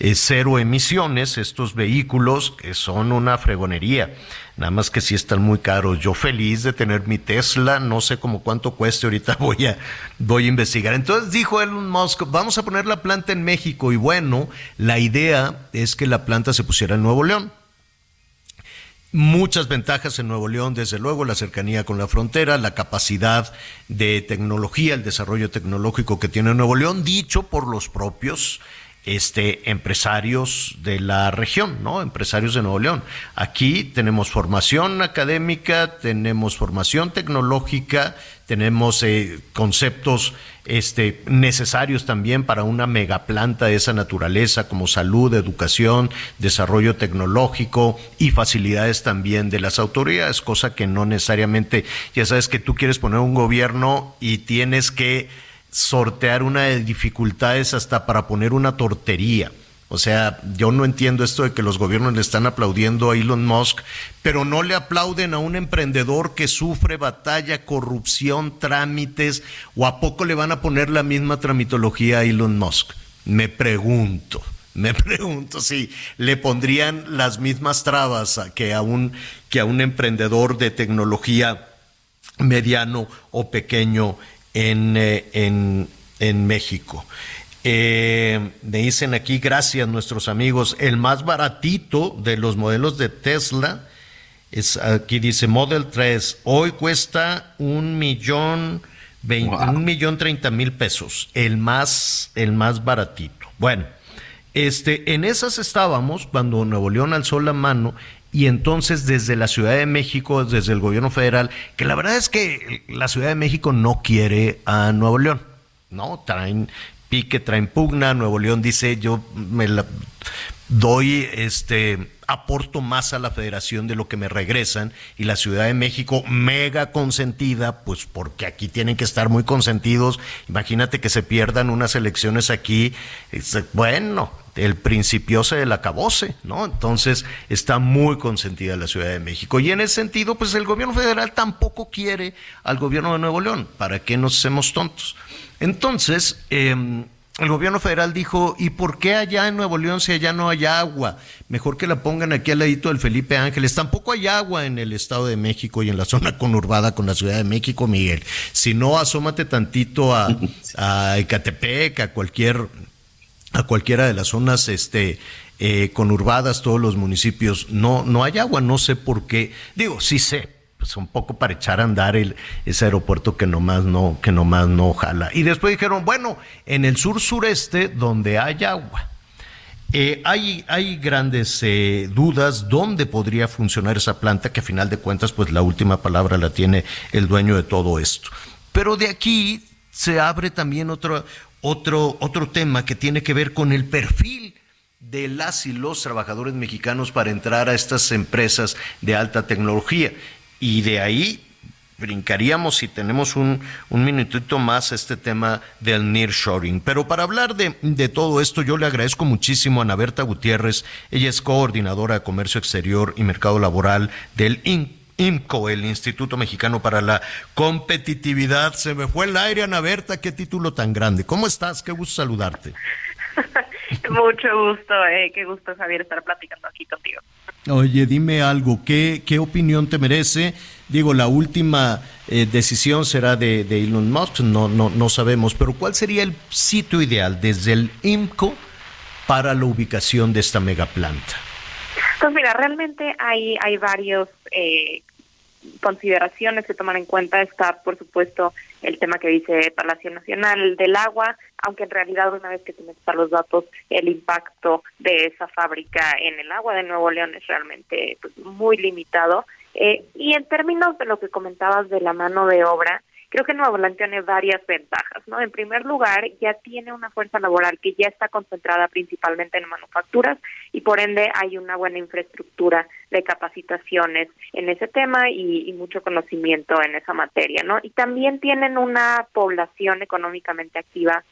eh, cero emisiones, estos vehículos que son una fregonería. Nada más que sí están muy caros. Yo feliz de tener mi Tesla, no sé cómo cuánto cueste, ahorita voy a, voy a investigar. Entonces dijo Elon Musk, vamos a poner la planta en México y bueno, la idea es que la planta se pusiera en Nuevo León. Muchas ventajas en Nuevo León, desde luego, la cercanía con la frontera, la capacidad de tecnología, el desarrollo tecnológico que tiene Nuevo León, dicho por los propios este, empresarios de la región, ¿no? Empresarios de Nuevo León. Aquí tenemos formación académica, tenemos formación tecnológica, tenemos eh, conceptos este, necesarios también para una megaplanta de esa naturaleza, como salud, educación, desarrollo tecnológico y facilidades también de las autoridades, cosa que no necesariamente, ya sabes que tú quieres poner un gobierno y tienes que sortear una de dificultades hasta para poner una tortería. O sea, yo no entiendo esto de que los gobiernos le están aplaudiendo a Elon Musk, pero no le aplauden a un emprendedor que sufre batalla, corrupción, trámites, o a poco le van a poner la misma tramitología a Elon Musk. Me pregunto, me pregunto si le pondrían las mismas trabas que a un, que a un emprendedor de tecnología mediano o pequeño eh, en, en, México. Eh, me dicen aquí, gracias nuestros amigos, el más baratito de los modelos de Tesla, es aquí dice Model 3, hoy cuesta un millón, un millón treinta mil pesos, el más, el más baratito. Bueno, este, en esas estábamos cuando Nuevo León alzó la mano y entonces desde la Ciudad de México, desde el gobierno federal, que la verdad es que la Ciudad de México no quiere a Nuevo León, ¿no? Traen pique, traen pugna, Nuevo León dice yo me la doy este aporto más a la federación de lo que me regresan y la Ciudad de México mega consentida, pues porque aquí tienen que estar muy consentidos. Imagínate que se pierdan unas elecciones aquí. Bueno, el principiose del acabose, ¿no? Entonces está muy consentida la Ciudad de México. Y en ese sentido, pues el gobierno federal tampoco quiere al gobierno de Nuevo León. ¿Para qué nos hacemos tontos? Entonces, em, el gobierno federal dijo, ¿y por qué allá en Nuevo León si allá no hay agua? Mejor que la pongan aquí al ladito del Felipe Ángeles. Tampoco hay agua en el Estado de México y en la zona conurbada con la Ciudad de México, Miguel. Si no, asómate tantito a, a Ecatepec, a cualquier a cualquiera de las zonas este, eh, conurbadas, todos los municipios, no, no hay agua, no sé por qué. Digo, sí sé, pues un poco para echar a andar el, ese aeropuerto que nomás no, que nomás no jala. Y después dijeron, bueno, en el sur sureste, donde hay agua. Eh, hay, hay grandes eh, dudas dónde podría funcionar esa planta, que a final de cuentas, pues la última palabra la tiene el dueño de todo esto. Pero de aquí se abre también otro, otro, otro tema que tiene que ver con el perfil de las y los trabajadores mexicanos para entrar a estas empresas de alta tecnología. Y de ahí brincaríamos si tenemos un, un minutito más este tema del nearshoring. Pero para hablar de, de, todo esto, yo le agradezco muchísimo a Ana Berta Gutiérrez. Ella es coordinadora de Comercio Exterior y Mercado Laboral del IMCO, el Instituto Mexicano para la Competitividad. Se me fue el aire, Ana Berta, qué título tan grande. ¿Cómo estás? Qué gusto saludarte. Mucho gusto, eh. qué gusto Javier estar platicando aquí contigo. Oye, dime algo, ¿qué, qué opinión te merece? Digo, la última eh, decisión será de, de, Elon Musk, no, no, no sabemos, pero ¿cuál sería el sitio ideal desde el IMCO para la ubicación de esta megaplanta? Pues mira, realmente hay, hay varios eh, consideraciones que tomar en cuenta. Está, por supuesto, el tema que dice Palacio Nacional del Agua, aunque en realidad una vez que se metan los datos, el impacto de esa fábrica en el agua de Nuevo León es realmente pues, muy limitado. Eh, y en términos de lo que comentabas de la mano de obra, creo que Nuevo León tiene varias ventajas, ¿no? En primer lugar, ya tiene una fuerza laboral que ya está concentrada principalmente en manufacturas y por ende hay una buena infraestructura de capacitaciones en ese tema y, y mucho conocimiento en esa materia, ¿no? Y también tienen una población económicamente activa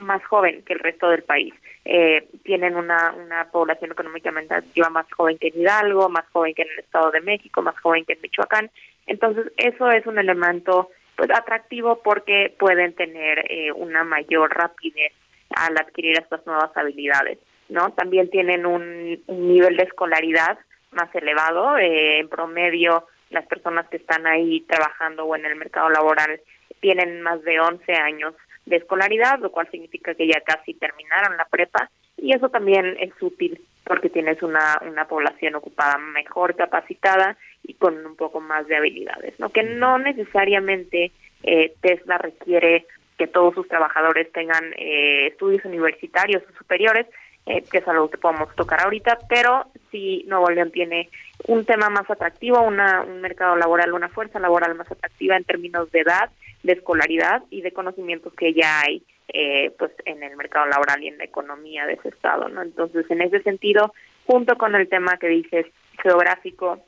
más joven que el resto del país. Eh, tienen una, una población económicamente activa más joven que en Hidalgo, más joven que en el Estado de México, más joven que en Michoacán. Entonces, eso es un elemento pues atractivo porque pueden tener eh, una mayor rapidez al adquirir estas nuevas habilidades, ¿no? También tienen un, nivel de escolaridad más elevado, eh, en promedio las personas que están ahí trabajando o en el mercado laboral tienen más de 11 años de escolaridad, lo cual significa que ya casi terminaron la prepa y eso también es útil porque tienes una, una población ocupada mejor capacitada y con un poco más de habilidades, ¿no? Que no necesariamente eh, Tesla requiere que todos sus trabajadores tengan eh, estudios universitarios o superiores, eh, que es algo que podemos tocar ahorita, pero si Nuevo León tiene un tema más atractivo, una, un mercado laboral, una fuerza laboral más atractiva en términos de edad, de escolaridad y de conocimientos que ya hay eh, pues en el mercado laboral y en la economía de ese estado, ¿no? Entonces, en ese sentido, junto con el tema que dices geográfico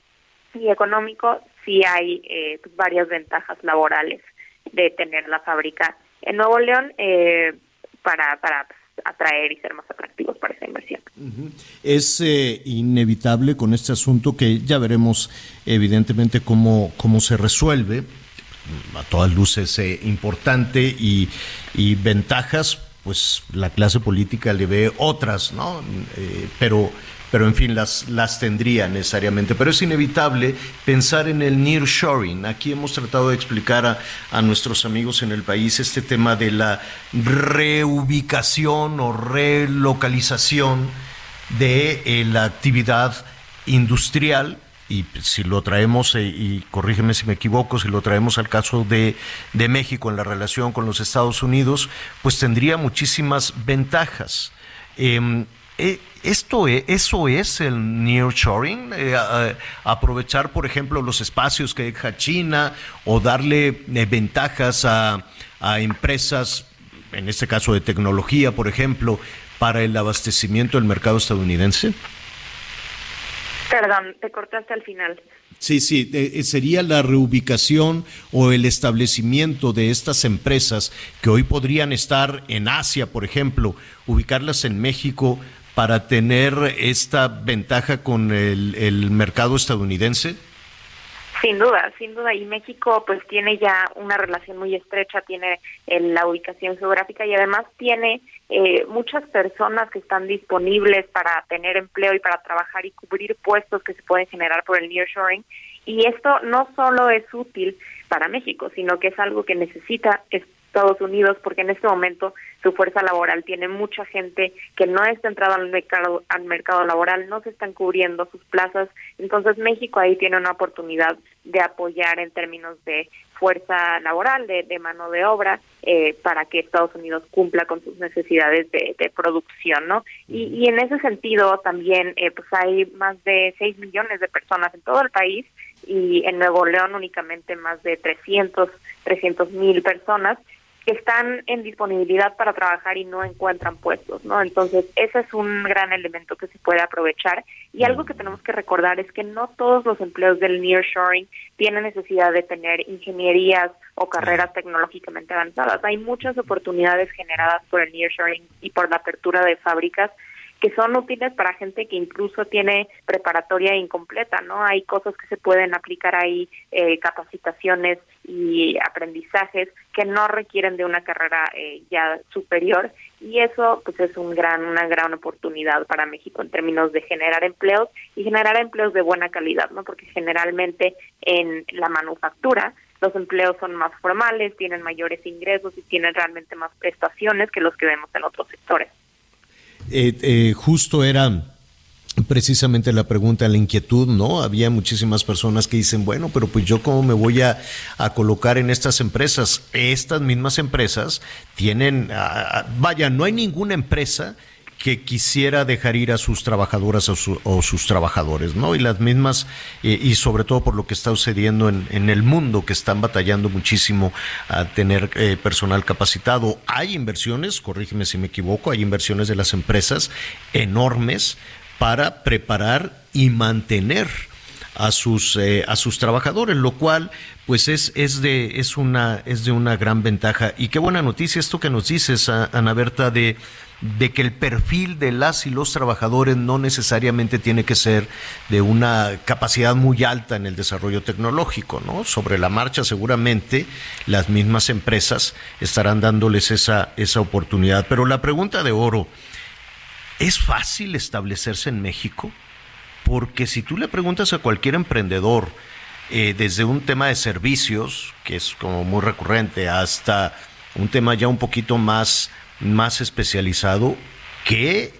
y económico, sí hay eh, pues, varias ventajas laborales de tener la fábrica en Nuevo León eh, para para atraer y ser más atractivos para esa inversión. Es eh, inevitable con este asunto que ya veremos evidentemente cómo, cómo se resuelve, a todas luces eh, importante y, ventajas, pues la clase política le ve otras, ¿no? Eh, pero pero en fin, las, las tendría necesariamente. Pero es inevitable pensar en el nearshoring. Aquí hemos tratado de explicar a, a nuestros amigos en el país este tema de la reubicación o relocalización de eh, la actividad industrial y si lo traemos, eh, y corrígeme si me equivoco, si lo traemos al caso de, de México en la relación con los Estados Unidos, pues tendría muchísimas ventajas. Eh, eh, esto es, eso es el nearshoring, eh, aprovechar, por ejemplo, los espacios que deja China o darle eh, ventajas a, a, empresas, en este caso de tecnología, por ejemplo, para el abastecimiento del mercado estadounidense. Perdón, te cortaste al final. Sí, sí, eh, sería la reubicación o el establecimiento de estas empresas que hoy podrían estar en Asia, por ejemplo, ubicarlas en México para tener esta ventaja con el mercado estadounidense? Sin duda, sin duda. Y México pues tiene ya una relación muy estrecha, tiene eh, la ubicación geográfica y además tiene eh, muchas personas que están disponibles para tener empleo y para trabajar y cubrir puestos que se pueden generar por el nearshoring. Y esto no solo es útil para México, sino que es algo que necesita Estados Unidos, porque en este momento su fuerza laboral tiene mucha gente que no está entrada al mercado, al mercado laboral, no se están cubriendo sus plazas, entonces México ahí tiene una oportunidad de apoyar en términos de fuerza laboral, de, mano de obra, eh, para que Estados Unidos cumpla con sus necesidades de, producción, ¿no? Y, en ese sentido también, eh, pues hay más de 6 millones de personas en todo el país y en Nuevo León únicamente más de 300, 300 mil personas que están en disponibilidad para trabajar y no encuentran puestos, ¿no? Entonces, ese es un gran elemento que se puede aprovechar. Y algo que tenemos que recordar es que no todos los empleos del nearshoring tienen necesidad de tener ingenierías o carreras tecnológicamente avanzadas. Hay muchas oportunidades generadas por el nearshoring y por la apertura de fábricas que son útiles para gente que incluso tiene preparatoria incompleta, ¿no? Hay cosas que se pueden aplicar ahí, eh, capacitaciones y aprendizajes que no requieren de una carrera eh, ya superior y eso pues es un gran una gran oportunidad para México en términos de generar empleos y generar empleos de buena calidad, ¿no? Porque generalmente en la manufactura los empleos son más formales, tienen mayores ingresos y tienen realmente más prestaciones que los que vemos en otros sectores. Eh, eh, justo era precisamente la pregunta, la inquietud, ¿no? Había muchísimas personas que dicen, bueno, pero pues yo cómo me voy a, colocar en estas empresas. Estas mismas empresas tienen, vaya, no hay ninguna empresa que quisiera dejar ir a sus trabajadoras o, sus trabajadores, ¿no? Y las mismas, eh, y sobre todo por lo que está sucediendo en, el mundo, que están batallando muchísimo a tener eh, personal capacitado. Hay inversiones, corrígeme si me equivoco, hay inversiones de las empresas enormes para preparar y mantener a sus eh, a sus trabajadores, lo cual pues es es de es una es de una gran ventaja y qué buena noticia esto que nos dices Ana Berta de de que el perfil de las y los trabajadores no necesariamente tiene que ser de una capacidad muy alta en el desarrollo tecnológico, ¿no? Sobre la marcha seguramente las mismas empresas estarán dándoles esa, esa oportunidad. Pero la pregunta de oro, ¿es fácil establecerse en México? Porque si tú le preguntas a cualquier emprendedor, eh, desde un tema de servicios, que es como muy recurrente, hasta un tema ya un poquito más más especializado. Qué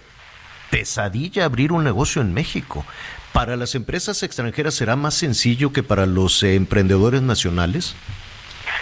pesadilla abrir un negocio en México. ¿Para las empresas extranjeras será más sencillo que para los eh, emprendedores nacionales?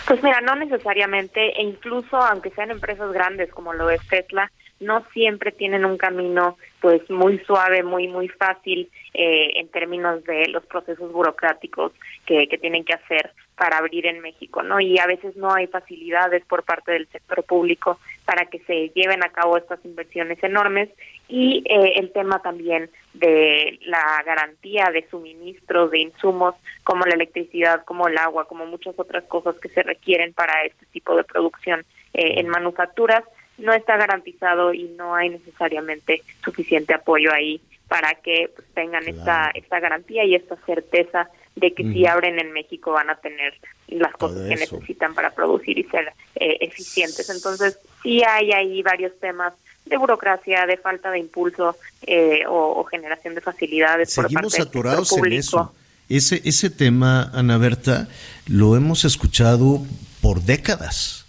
Pues mira, no necesariamente, e incluso aunque sean empresas grandes como lo es Tesla, no siempre tienen un camino pues muy suave, muy muy fácil eh, en términos de los procesos burocráticos que, que tienen que hacer para abrir en México, ¿no? Y a veces no hay facilidades por parte del sector público para que se lleven a cabo estas inversiones enormes y eh, el tema también de la garantía de suministros de insumos como la electricidad, como el agua, como muchas otras cosas que se requieren para este tipo de producción eh, en manufacturas, no está garantizado y no hay necesariamente suficiente apoyo ahí para que pues, tengan esta, esta garantía y esta certeza de que si abren en México van a tener las cosas que necesitan para producir y ser eh, eficientes. Entonces, sí hay ahí varios temas de burocracia, de falta de impulso eh, o, generación de facilidades. Seguimos por atorados en eso. Ese, ese tema, Ana Berta, lo hemos escuchado por décadas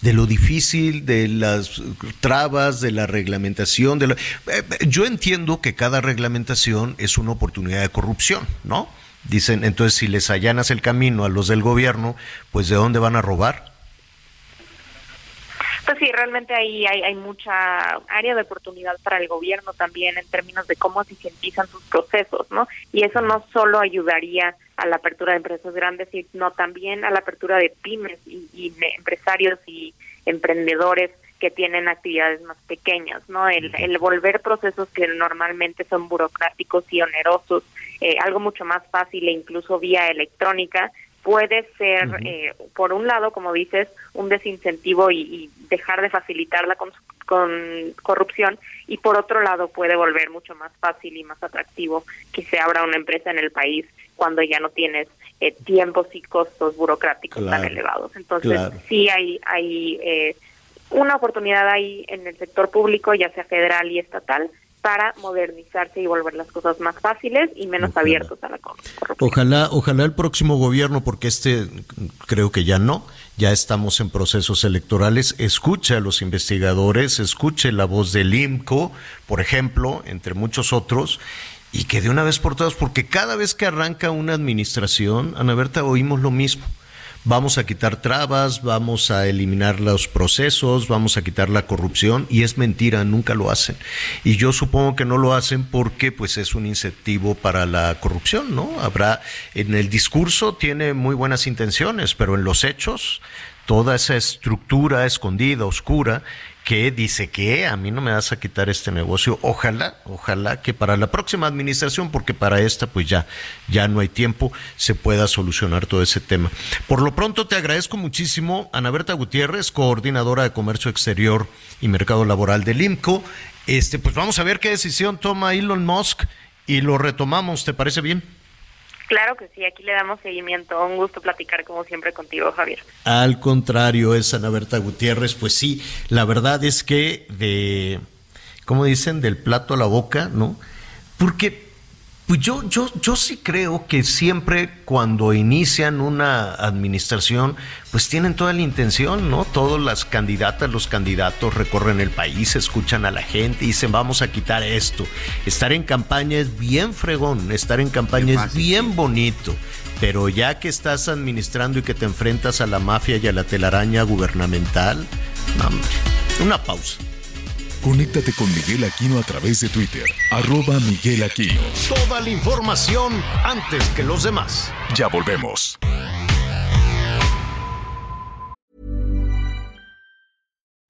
de lo difícil, de las trabas, de la reglamentación. De eh, Yo entiendo que cada reglamentación es una oportunidad de corrupción, ¿no? Dicen, entonces si les allanas el camino a los del gobierno, pues ¿de dónde van a robar? Pues sí, realmente ahí hay, hay mucha área de oportunidad para el gobierno también en términos de cómo eficientizan sus procesos, ¿no? Y eso no solo ayudaría a la apertura de empresas grandes, sino también a la apertura de pymes y, y empresarios y emprendedores que tienen actividades más pequeñas, ¿no? El, el volver procesos que normalmente son burocráticos y onerosos, eh, algo mucho más fácil e incluso vía electrónica, puede ser, eh, por un lado, como dices, un desincentivo y, dejar de facilitarla con, con corrupción, y por otro lado puede volver mucho más fácil y más atractivo que se abra una empresa en el país cuando ya no tienes eh, tiempos y costos burocráticos tan elevados. Entonces, sí hay, hay eh, una oportunidad ahí en el sector público, ya sea federal y estatal, para modernizarse y volver las cosas más fáciles y menos abiertos a la corrupción. Ojalá, ojalá el próximo gobierno, porque este creo que ya no, ya estamos en procesos electorales, escuche a los investigadores, escuche la voz del IMCO, por ejemplo, entre muchos otros, y que de una vez por todas, porque cada vez que arranca una administración, Ana Berta, oímos lo mismo vamos a quitar trabas, vamos a eliminar los procesos, vamos a quitar la corrupción y es mentira, nunca lo hacen. Y yo supongo que no lo hacen porque pues es un incentivo para la corrupción, ¿no? Habrá en el discurso tiene muy buenas intenciones, pero en los hechos toda esa estructura escondida, oscura, que dice que a mí no me vas a quitar este negocio. Ojalá, ojalá que para la próxima administración, porque para esta pues ya, ya no hay tiempo, se pueda solucionar todo ese tema. Por lo pronto te agradezco muchísimo, Ana Berta Gutiérrez, coordinadora de Comercio Exterior y Mercado Laboral del IMCO. Este, pues vamos a ver qué decisión toma Elon Musk y lo retomamos, ¿te parece bien? Claro que sí, aquí le damos seguimiento. Un gusto platicar como siempre contigo, Javier. Al contrario, es Ana Berta Gutiérrez. Pues sí, la verdad es que de, ¿cómo dicen? Del plato a la boca, ¿no? Porque pues yo, yo, yo sí creo que siempre cuando inician una administración, pues tienen toda la intención, ¿no? Todas las candidatas, los candidatos recorren el país, escuchan a la gente y dicen, vamos a quitar esto. Estar en campaña es bien fregón, estar en campaña es bien bonito, pero ya que estás administrando y que te enfrentas a la mafia y a la telaraña gubernamental, una pausa. Conéctate con Miguel Aquino a través de Twitter, arroba Miguel Aquino. Toda la información antes que los demás. Ya volvemos.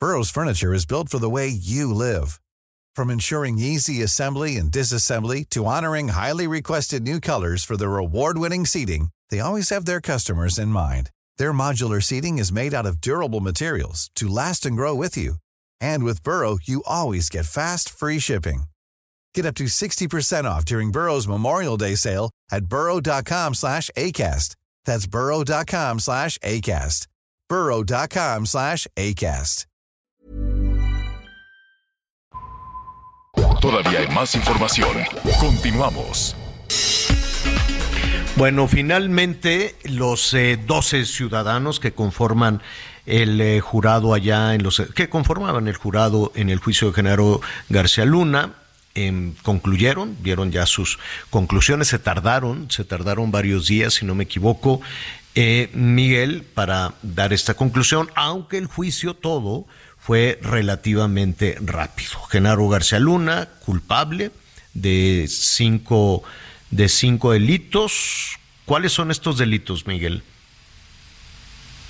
Burroughs Furniture is built for the way you live. From ensuring easy assembly and disassembly to honoring highly requested new colors for their award-winning seating, they always have their customers in mind. Their modular seating is made out of durable materials to last and grow with you. And with Burrow, you always get fast, free shipping. Get up to 60% off during Burrow's Memorial Day sale at burrow.com slash ACAST. That's burrow.com slash ACAST. burrow.com slash ACAST. Todavía hay más información. Continuamos. Bueno, finalmente los eh, 12 ciudadanos que conforman el eh, jurado allá en los que conformaban el jurado en el juicio de Genaro García Luna em, concluyeron, dieron ya sus conclusiones, se tardaron, se tardaron varios días, si no me equivoco, eh, Miguel, para dar esta conclusión, aunque el juicio todo fue relativamente rápido. Genaro García Luna, culpable de cinco, de cinco delitos. ¿Cuáles son estos delitos, Miguel?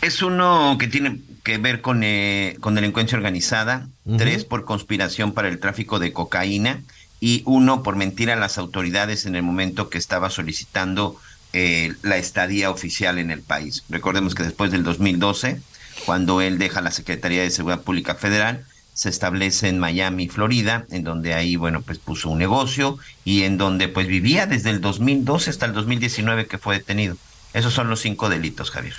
Es uno que tiene que ver con, eh, con delincuencia organizada, tres por conspiración para el tráfico de cocaína y uno por mentir a las autoridades en el momento que estaba solicitando eh, la estadía oficial en el país. Recordemos que después del 2012, cuando él deja la Secretaría de Seguridad Pública Federal, se establece en Miami, Florida, en donde ahí, bueno, pues puso un negocio y en donde pues vivía desde el 2012 hasta el 2019 que fue detenido. Esos son los cinco delitos, Javier.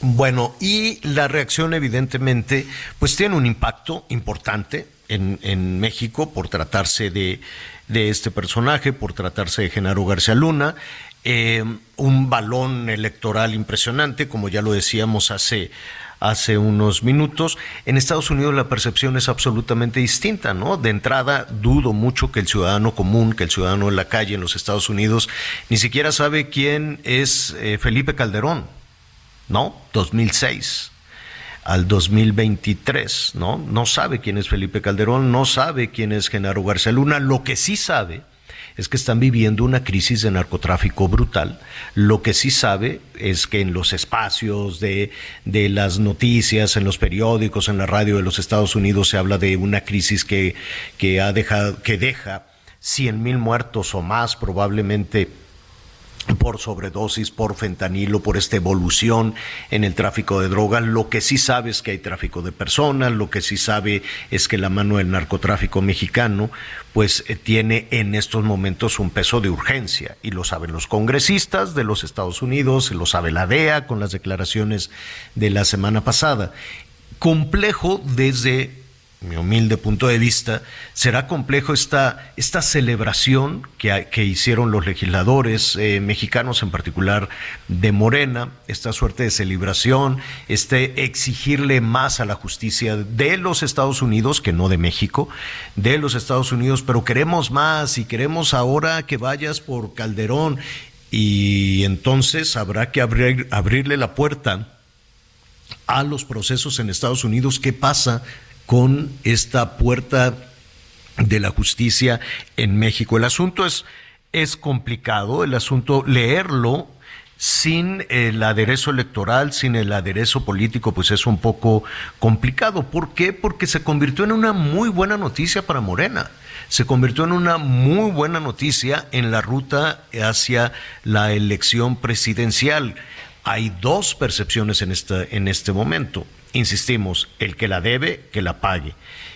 Bueno, y la reacción evidentemente pues tiene un impacto importante en, en México por tratarse de, este personaje, por tratarse de Genaro García Luna, eh, un balón electoral impresionante, como ya lo decíamos hace, hace unos minutos. En Estados Unidos la percepción es absolutamente distinta, ¿no? De entrada, dudo mucho que el ciudadano común, que el ciudadano en la calle en los Estados Unidos, ni siquiera sabe quién es eh, Felipe Calderón. ¿No? 2006 al 2023, ¿no? No sabe quién es Felipe Calderón, no sabe quién es Genaro García Luna, lo que sí sabe es que están viviendo una crisis de narcotráfico brutal. Lo que sí sabe es que en los espacios de, de, las noticias, en los periódicos, en la radio de los Estados Unidos se habla de una crisis que, que ha dejado, que deja 100 mil muertos o más probablemente por sobredosis, por fentanilo, por esta evolución en el tráfico de drogas. Lo que sí sabe es que hay tráfico de personas, lo que sí sabe es que la mano del narcotráfico mexicano pues eh, tiene en estos momentos un peso de urgencia y lo saben los congresistas de los Estados Unidos, lo sabe la DEA con las declaraciones de la semana pasada. Complejo desde mi humilde punto de vista, será complejo esta, esta celebración que, que hicieron los legisladores eh, mexicanos, en particular de Morena, esta suerte de celebración, este exigirle más a la justicia de los Estados Unidos, que no de México, de los Estados Unidos, pero queremos más y queremos ahora que vayas por Calderón y entonces habrá que abrir, abrirle la puerta a los procesos en Estados Unidos. ¿Qué pasa con esta puerta de la justicia en México. El asunto es, es complicado, el asunto leerlo sin el aderezo electoral, sin el aderezo político, pues es un poco complicado. ¿Por qué? Porque se convirtió en una muy buena noticia para Morena. Se convirtió en una muy buena noticia en la ruta hacia la elección presidencial. Hay dos percepciones en, esta, en este momento insistimos, el que la debe, que la pague.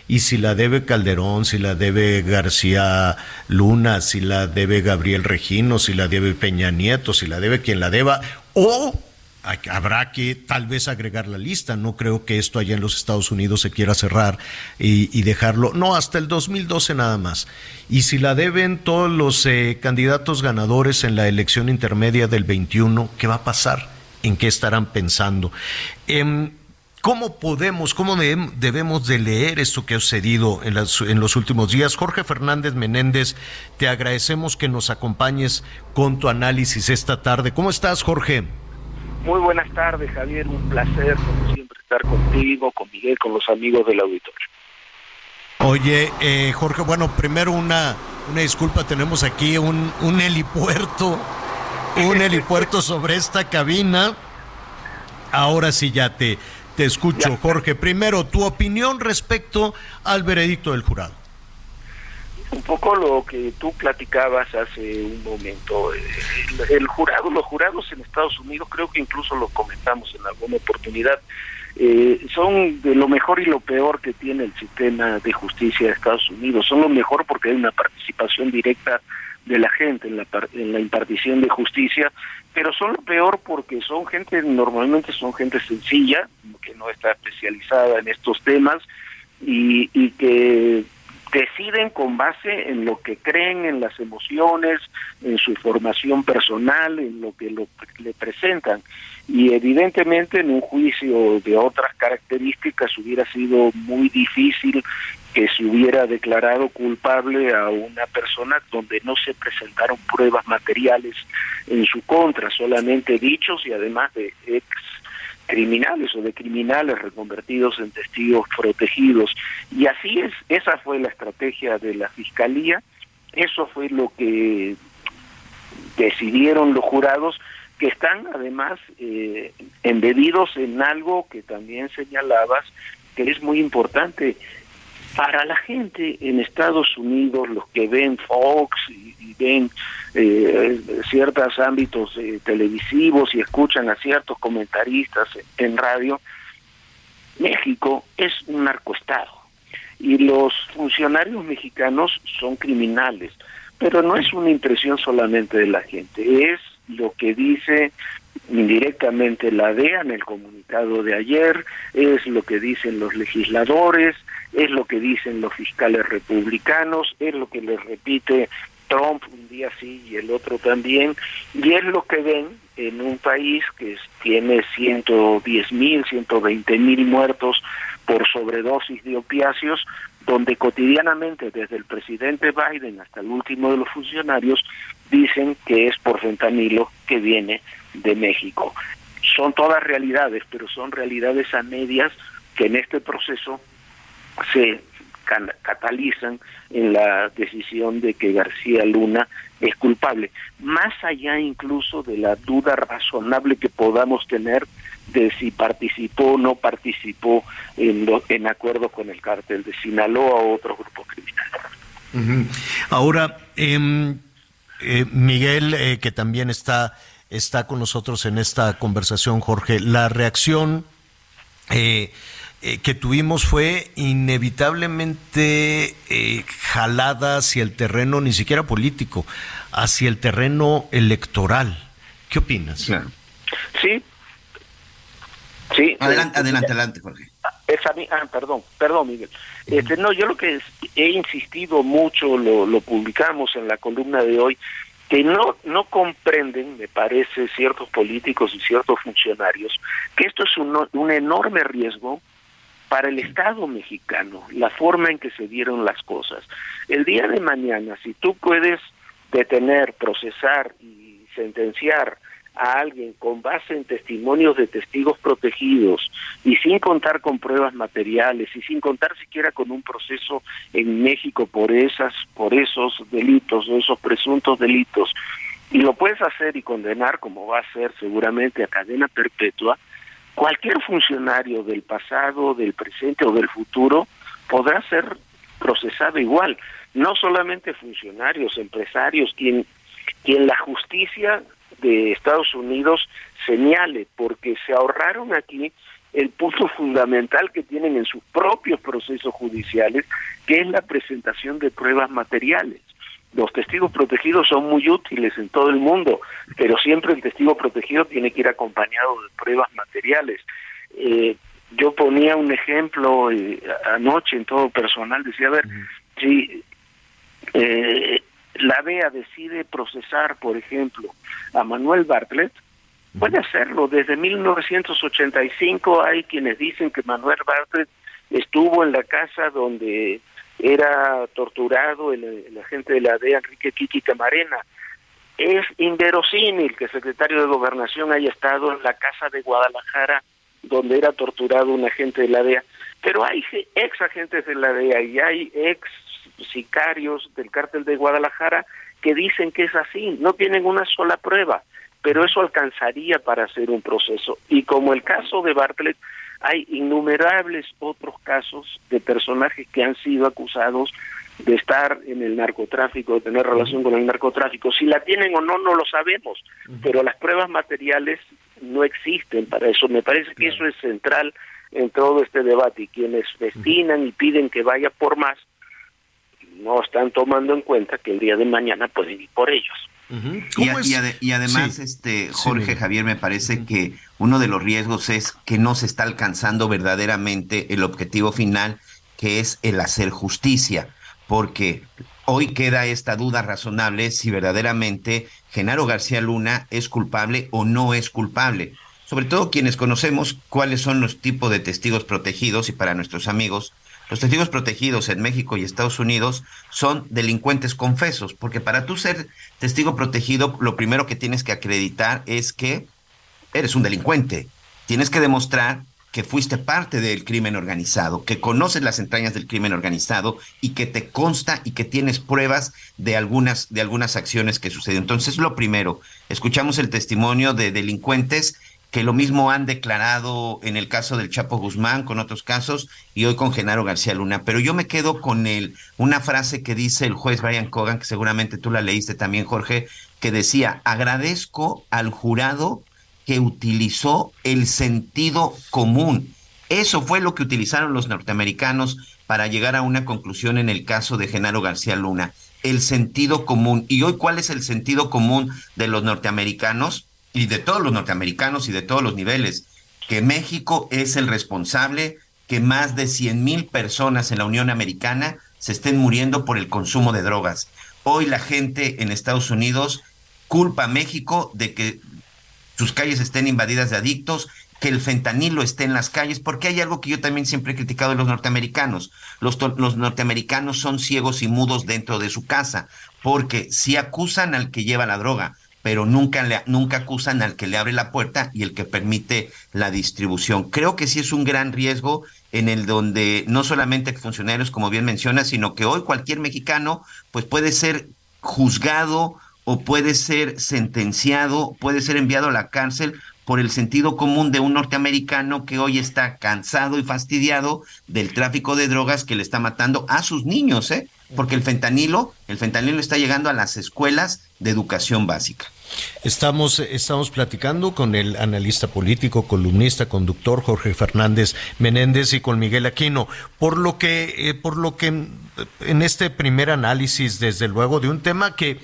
Y si la debe Calderón, si la debe García Luna, si la debe Gabriel Regino, si la debe Peña Nieto, si la debe quien la deba, o habrá que tal vez agregar la lista. No creo que esto allá en los Estados Unidos se quiera cerrar y, dejarlo. No, hasta el 2012 nada más. Y si la deben todos los eh, candidatos ganadores en la elección intermedia del 21, ¿qué va a pasar? ¿En qué estarán pensando? Em, ¿Cómo podemos, cómo debemos de leer esto que ha sucedido en, en, los últimos días? Jorge Fernández Menéndez, te agradecemos que nos acompañes con tu análisis esta tarde. ¿Cómo estás, Jorge? Muy buenas tardes, Javier. Un placer, como siempre, estar contigo, con Miguel, con los amigos del auditorio. Oye, eh, Jorge, bueno, primero una, una disculpa, tenemos aquí un, un helipuerto, un helipuerto sobre esta cabina. Ahora sí ya te te escucho, Jorge. Primero, tu opinión respecto al veredicto del jurado. Un poco lo que tú platicabas hace un momento. El, jurado, los jurados en Estados Unidos, creo que incluso lo comentamos en alguna oportunidad, eh, son de lo mejor y lo peor que tiene el sistema de justicia de Estados Unidos. Son lo mejor porque hay una participación directa de la gente en la, en la impartición de justicia, pero son lo peor porque son gente, normalmente son gente sencilla, que no está especializada en estos temas y, y que deciden con base en lo que creen, en las emociones, en su formación personal, en lo que lo, le presentan. Y evidentemente en un juicio de otras características hubiera sido muy difícil que se hubiera declarado culpable a una persona donde no se presentaron pruebas materiales en su contra, solamente dichos y además de ex criminales o de criminales reconvertidos en testigos protegidos. Y así es, esa fue la estrategia de la Fiscalía, eso fue lo que decidieron los jurados, que están además eh, embebidos en algo que también señalabas, que es muy importante, para la gente en Estados Unidos, los que ven Fox y, ven eh, ciertos ámbitos eh, televisivos y escuchan a ciertos comentaristas en radio, México es un narcoestado. Y los funcionarios mexicanos son criminales, pero no es una impresión solamente de la gente, es lo que dice indirectamente la DEA en el comunicado de ayer, es lo que dicen los legisladores, es lo que dicen los fiscales republicanos, es lo que les repite Trump un día sí y el otro también, y es lo que ven en un país que tiene 110 mil, 120 mil muertos por sobredosis de opiáceos, donde cotidianamente desde el presidente Biden hasta el último de los funcionarios dicen que es por fentanilo que viene de México. Son todas realidades, pero son realidades a medias que en este proceso se catalizan en la decisión de que García Luna es culpable, más allá incluso de la duda razonable que podamos tener de si participó o no participó en, en acuerdo con el cártel de Sinaloa o otro grupo criminal. Ahora, em, eh, Miguel, eh, que también está, está con nosotros en esta conversación, Jorge, la reacción eh, eh, que tuvimos fue inevitablemente eh, jalada hacia el terreno, ni siquiera político, hacia el terreno electoral. ¿Qué opinas? Sí. Sí. Adelante, adelante, adelante, Jorge. Esa, ah, perdón, perdón, Miguel. Este, no, yo lo que he insistido mucho, lo, lo publicamos en la columna de hoy, que no, no comprenden, me parece, ciertos políticos y ciertos funcionarios, que esto es un, un enorme riesgo para el Estado mexicano, la forma en que se dieron las cosas. El día de mañana, si tú puedes detener, procesar y sentenciar a alguien con base en testimonios de testigos protegidos y sin contar con pruebas materiales y sin contar siquiera con un proceso en México por esas por esos delitos o esos presuntos delitos y lo puedes hacer y condenar como va a ser seguramente a cadena perpetua cualquier funcionario del pasado, del presente o del futuro podrá ser procesado igual, no solamente funcionarios, empresarios, quien quien la justicia de Estados Unidos señale, porque se ahorraron aquí el punto fundamental que tienen en sus propios procesos judiciales, que es la presentación de pruebas materiales. Los testigos protegidos son muy útiles en todo el mundo, pero siempre el testigo protegido tiene que ir acompañado de pruebas materiales. Eh, yo ponía un ejemplo eh, anoche en todo personal, decía, a ver, si eh, la DEA decide procesar, por ejemplo, a Manuel Bartlett, puede hacerlo. Desde 1985 hay quienes dicen que Manuel Bartlett estuvo en la casa donde era torturado el, agente de la DEA, Enrique Kiki Camarena. Es inverosímil que el secretario de Gobernación haya estado en la casa de Guadalajara donde era torturado un agente de la DEA. Pero hay ex agentes de la DEA y hay ex sicarios del cártel de Guadalajara que dicen que es así, no tienen una sola prueba, pero eso alcanzaría para hacer un proceso. Y como el caso de Bartlett, hay innumerables otros casos de personajes que han sido acusados de estar en el narcotráfico, de tener relación con el narcotráfico. Si la tienen o no, no lo sabemos, pero las pruebas materiales no existen para eso. Me parece que eso es central en todo este debate y quienes destinan y piden que vaya por más, no están tomando en cuenta que el día de mañana pueden ir por ellos. y, además, este Jorge Javier, me parece que uno de los riesgos es que no se está alcanzando verdaderamente el objetivo final, que es el hacer justicia, porque hoy queda esta duda razonable si verdaderamente Genaro García Luna es culpable o no es culpable. Sobre todo quienes conocemos cuáles son los tipos de testigos protegidos y para nuestros amigos, los testigos protegidos en México y Estados Unidos son delincuentes confesos, porque para tú ser testigo protegido, lo primero que tienes que acreditar es que eres un delincuente. Tienes que demostrar que fuiste parte del crimen organizado, que conoces las entrañas del crimen organizado y que te consta y que tienes pruebas de algunas de algunas acciones que sucedieron. Entonces, lo primero, escuchamos el testimonio de delincuentes que lo mismo han declarado en el caso del Chapo Guzmán, con otros casos, y hoy con Genaro García Luna. Pero yo me quedo con el, una frase que dice el juez Brian Cogan, que seguramente tú la leíste también, Jorge, que decía, agradezco al jurado que utilizó el sentido común. Eso fue lo que utilizaron los norteamericanos para llegar a una conclusión en el caso de Genaro García Luna. El sentido común. ¿Y hoy cuál es el sentido común de los norteamericanos? Y de todos los norteamericanos y de todos los niveles, que México es el responsable que más de 100 mil personas en la Unión Americana se estén muriendo por el consumo de drogas. Hoy la gente en Estados Unidos culpa a México de que sus calles estén invadidas de adictos, que el fentanilo esté en las calles, porque hay algo que yo también siempre he criticado de los norteamericanos. Los, los norteamericanos son ciegos y mudos dentro de su casa, porque si acusan al que lleva la droga, pero nunca, le, nunca acusan al que le abre la puerta y el que permite la distribución. Creo que sí es un gran riesgo en el donde no solamente funcionarios, como bien menciona, sino que hoy cualquier mexicano pues puede ser juzgado o puede ser sentenciado, puede ser enviado a la cárcel por el sentido común de un norteamericano que hoy está cansado y fastidiado del tráfico de drogas que le está matando a sus niños, ¿eh? Porque el fentanilo, el fentanilo está llegando a las escuelas de educación básica. Estamos, estamos platicando con el analista político, columnista, conductor Jorge Fernández Menéndez y con Miguel Aquino. Por lo que, eh, por lo que en este primer análisis, desde luego, de un tema que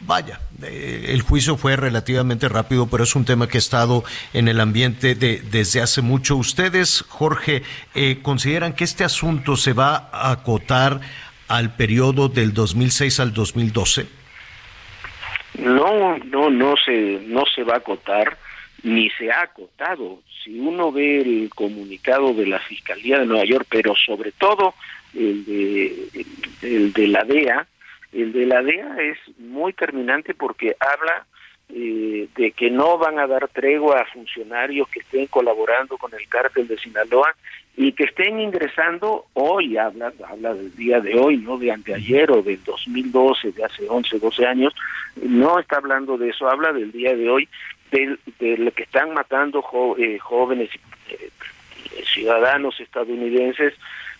vaya, eh, el juicio fue relativamente rápido, pero es un tema que ha estado en el ambiente de, desde hace mucho. ¿Ustedes, Jorge, eh, consideran que este asunto se va a acotar al periodo del 2006 al 2012? No, no, no se, no se va a acotar, ni se ha acotado. Si uno ve el comunicado de la Fiscalía de Nueva York, pero sobre todo el de, el de la DEA, el de la DEA es muy terminante porque habla eh, de que no van a dar tregua a funcionarios que estén colaborando con el cártel de Sinaloa y que estén ingresando hoy, habla, habla del día de hoy, no de anteayer o del 2012, de hace 11, 12 años, no está hablando de eso, habla del día de hoy, de, de lo que están matando eh, jóvenes eh, ciudadanos estadounidenses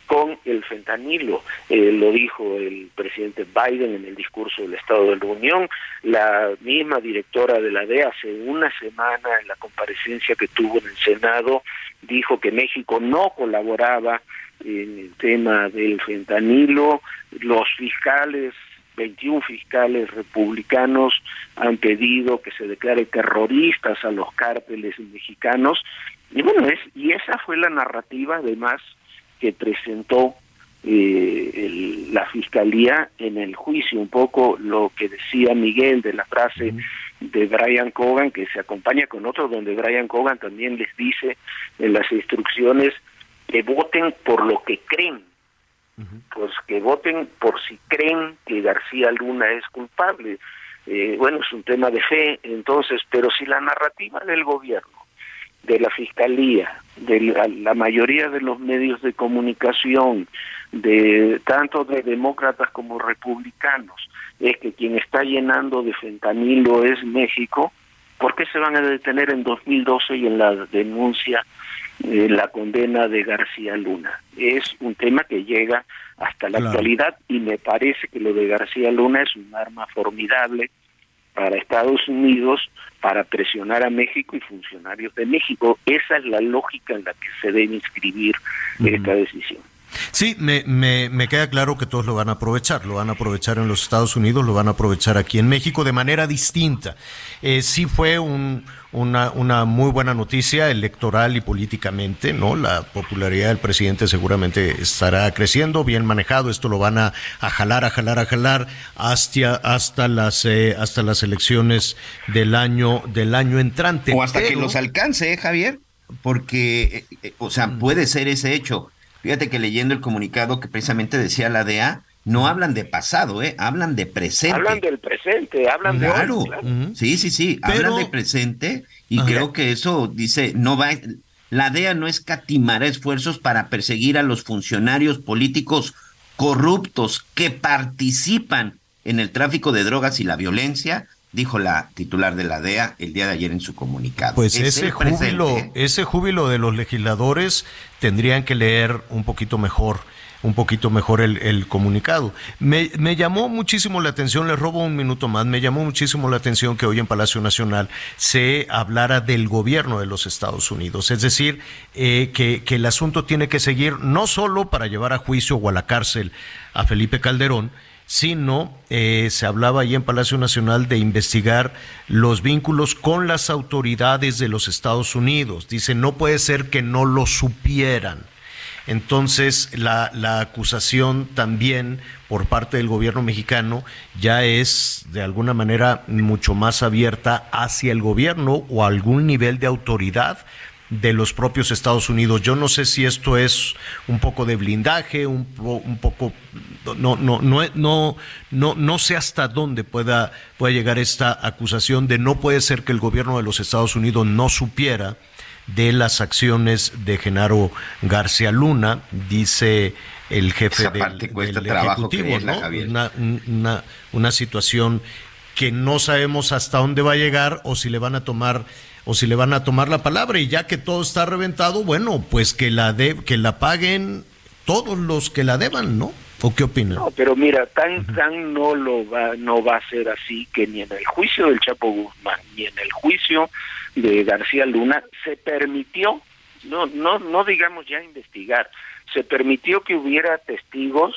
con el fentanilo. Eh, lo dijo el presidente Biden en el discurso del Estado de la Unión. La misma directora de la DEA hace una semana en la comparecencia que tuvo en el Senado dijo que México no colaboraba en el tema del fentanilo. Los fiscales 21 fiscales republicanos han pedido que se declare terroristas a los cárteles mexicanos y bueno es y esa fue la narrativa además que presentó eh, la fiscalía en el juicio, un poco lo que decía Miguel de la frase de Brian Cogan, que se acompaña con otro, donde Brian Cogan también les dice en las instrucciones que voten por lo que creen, pues que voten por si creen que García Luna es culpable. Eh, bueno, es un tema de fe, entonces, pero si la narrativa del gobierno de la Fiscalía, de la, mayoría de los medios de comunicación, de tanto de demócratas como republicanos, es que quien está llenando de fentanilo es México, ¿por qué se van a detener en 2012 y en la denuncia, eh, la condena de García Luna? Es un tema que llega hasta la actualidad y me parece que lo de García Luna es un arma formidable para Estados Unidos para presionar a México y funcionarios de México. Esa es la lógica en la que se debe inscribir esta decisión. Sí, me, me, me, queda claro que todos lo van a aprovechar, lo van a aprovechar en los Estados Unidos, lo van a aprovechar aquí en México de manera distinta. Eh, sí fue un, una, una muy buena noticia electoral y políticamente, ¿no? La popularidad del presidente seguramente estará creciendo, bien manejado, esto lo van a, a jalar, a jalar, a jalar hasta, hasta las eh, hasta las elecciones del año del año entrante. O hasta que los alcance, ¿eh, Javier, porque, eh, o sea, mm. puede ser ese hecho Fíjate que leyendo el comunicado que precisamente decía la DEA, no hablan de pasado, ¿eh? hablan de presente. Hablan del presente, hablan de claro. Sí, sí, sí, hablan de presente y creo que eso dice, no va, la DEA no escatimará esfuerzos para perseguir a los funcionarios políticos corruptos que participan en el tráfico de drogas y la violencia, dijo la titular de la DEA el día de ayer en su comunicado. Pues ese júbilo, ese júbilo de los legisladores tendrían que leer un poquito mejor un poquito mejor el, comunicado. Me, me, llamó muchísimo la atención, le robo un minuto más, me llamó muchísimo la atención que hoy en Palacio Nacional se hablara del gobierno de los Estados Unidos, es decir, eh, que, que el asunto tiene que seguir no solo para llevar a juicio o a la cárcel a Felipe Calderón, sino eh, se hablaba ahí en Palacio Nacional de investigar los vínculos con las autoridades de los Estados Unidos. Dice, no puede ser que no lo supieran. Entonces, la, la, acusación también por parte del gobierno mexicano ya es de alguna manera mucho más abierta hacia el gobierno o algún nivel de autoridad de los propios Estados Unidos. Yo no sé si esto es un poco de blindaje, un, un poco no no no no no no sé hasta dónde pueda pueda llegar esta acusación de no puede ser que el gobierno de los Estados Unidos no supiera de las acciones de Genaro García Luna, dice el jefe del, ejecutivo, ¿no? una, una situación que no sabemos hasta dónde va a llegar o si le van a tomar o si le van a tomar la palabra y ya que todo está reventado, bueno, pues que la de, que la paguen todos los que la deban, ¿no? ¿O qué opinan? No, pero mira, tan tan no lo va no va a ser así que ni en el juicio del Chapo Guzmán ni en el juicio de García Luna se permitió no no no digamos ya investigar, se permitió que hubiera testigos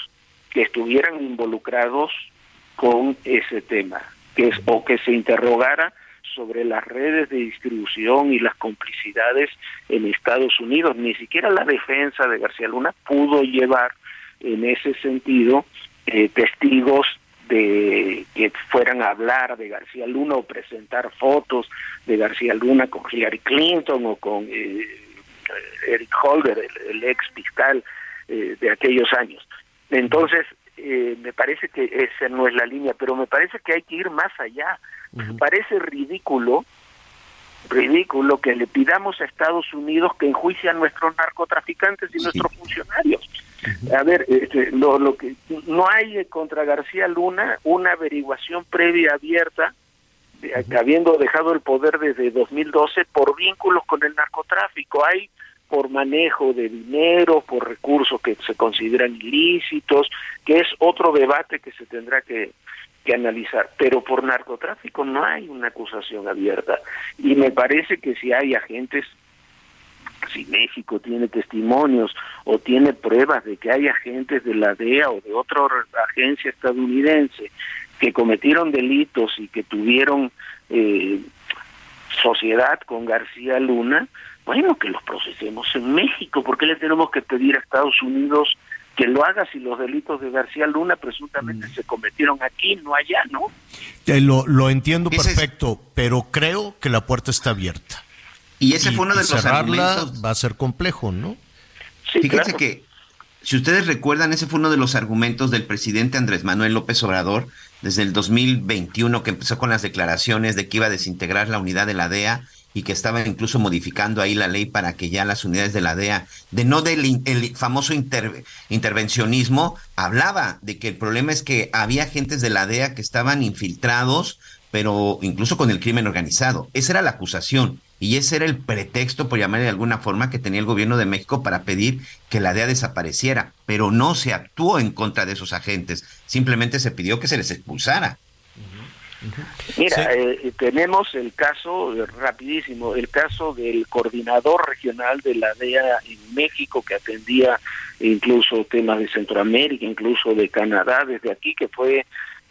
que estuvieran involucrados con ese tema que es, o que se interrogara sobre las redes de distribución y las complicidades en Estados Unidos. Ni siquiera la defensa de García Luna pudo llevar en ese sentido eh, testigos de que fueran a hablar de García Luna o presentar fotos de García Luna con Hillary Clinton o con eh, Eric Holder, el, ex fiscal eh, de aquellos años. Entonces, eh, me parece que esa no es la línea, pero me parece que hay que ir más allá. Me parece ridículo, ridículo que le pidamos a Estados Unidos que enjuicie a nuestros narcotraficantes y nuestros funcionarios. A ver, este, lo, lo que no hay contra García Luna una averiguación previa abierta habiendo dejado el poder desde 2012 por vínculos con el narcotráfico. Hay por manejo de dinero, por recursos que se consideran ilícitos, que es otro debate que se tendrá que, que analizar. Pero por narcotráfico no hay una acusación abierta. Y me parece que si hay agentes si México tiene testimonios o tiene pruebas de que hay agentes de la DEA o de otra agencia estadounidense que cometieron delitos y que tuvieron eh, sociedad con García Luna, bueno, que los procesemos en México. ¿Por qué le tenemos que pedir a Estados Unidos que lo haga si los delitos de García Luna presuntamente mm. se cometieron aquí, no allá, ¿no? lo, lo entiendo perfecto, pero creo que la puerta está abierta. Y ese fue uno de los argumentos. Va a ser complejo, ¿no? Sí, Fíjense que, si ustedes recuerdan, ese fue uno de los argumentos del presidente Andrés Manuel López Obrador desde el 2021, que empezó con las declaraciones de que iba a desintegrar la unidad de la DEA y que estaba incluso modificando ahí la ley para que ya las unidades de la DEA, de no del el famoso intervencionismo, hablaba de que el problema es que había agentes de la DEA que estaban infiltrados, pero incluso con el crimen organizado. Esa era la acusación. Y ese era el pretexto, por llamarle de alguna forma, que tenía el gobierno de México para pedir que la DEA desapareciera. Pero no se actuó en contra de esos agentes, simplemente se pidió que se les expulsara. Mira, eh, tenemos el caso, eh, rapidísimo, el caso del coordinador regional de la DEA en México que atendía incluso temas de Centroamérica, incluso de Canadá, desde aquí, que fue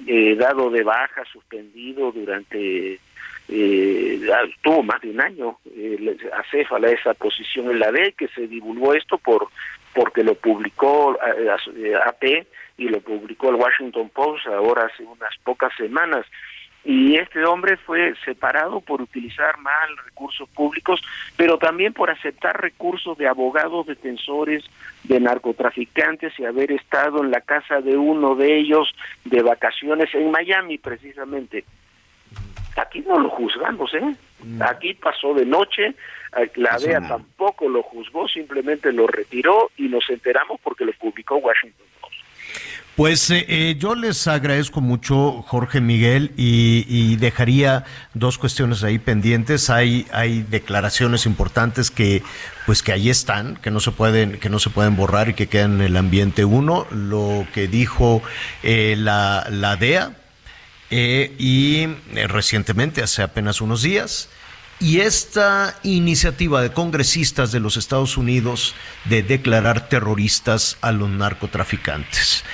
eh, dado de baja, suspendido durante eh, tuvo más de un año eh, acéfala esa posición en la D que se divulgó esto por porque lo publicó eh, AP eh, y lo publicó el Washington Post ahora hace unas pocas semanas y este hombre fue separado por utilizar mal recursos públicos, pero también por aceptar recursos de abogados defensores de narcotraficantes y haber estado en la casa de uno de ellos de vacaciones en Miami precisamente. Aquí no lo juzgamos, ¿eh? Aquí pasó de noche, eh, la DEA tampoco lo juzgó, simplemente lo retiró y nos enteramos porque lo publicó Washington. Pues eh, eh, yo les agradezco mucho, Jorge Miguel, y, dejaría dos cuestiones ahí pendientes. Hay, hay declaraciones importantes que, pues que ahí están, que no se pueden, que no se pueden borrar y que quedan en el ambiente. Uno, lo que dijo la, la DEA, eh, y eh, recientemente, hace apenas unos días, y esta iniciativa de congresistas de los Estados Unidos de declarar terroristas a los narcotraficantes,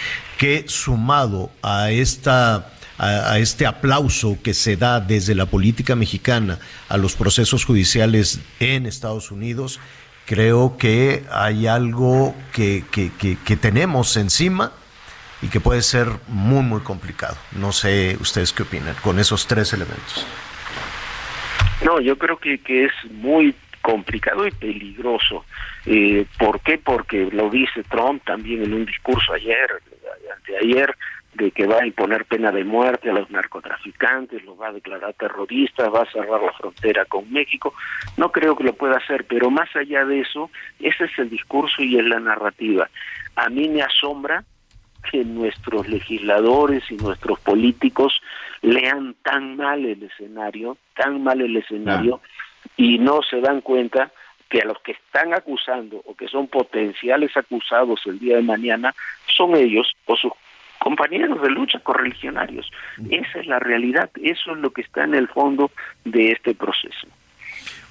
que sumado a esta a, este aplauso que se da desde la política mexicana a los procesos judiciales en Estados Unidos, creo que hay algo que, que, que tenemos encima y que puede ser muy, muy complicado. No sé ustedes qué opinan con esos tres elementos. No, yo creo que, que es muy complicado y peligroso. Eh, ¿Por qué? Porque lo dice Trump también en un discurso ayer, anteayer, de que va a imponer pena de muerte a los narcotraficantes, los va a declarar terroristas, va a cerrar la frontera con México. No creo que lo pueda hacer, pero más allá de eso, ese es el discurso y es la narrativa. A mí me asombra que nuestros legisladores y nuestros políticos lean tan mal el escenario, tan mal el escenario, y no se dan cuenta que a los que están acusando o que son potenciales acusados el día de mañana son ellos o sus compañeros de lucha correligionarios. Esa es la realidad, eso es lo que está en el fondo de este proceso.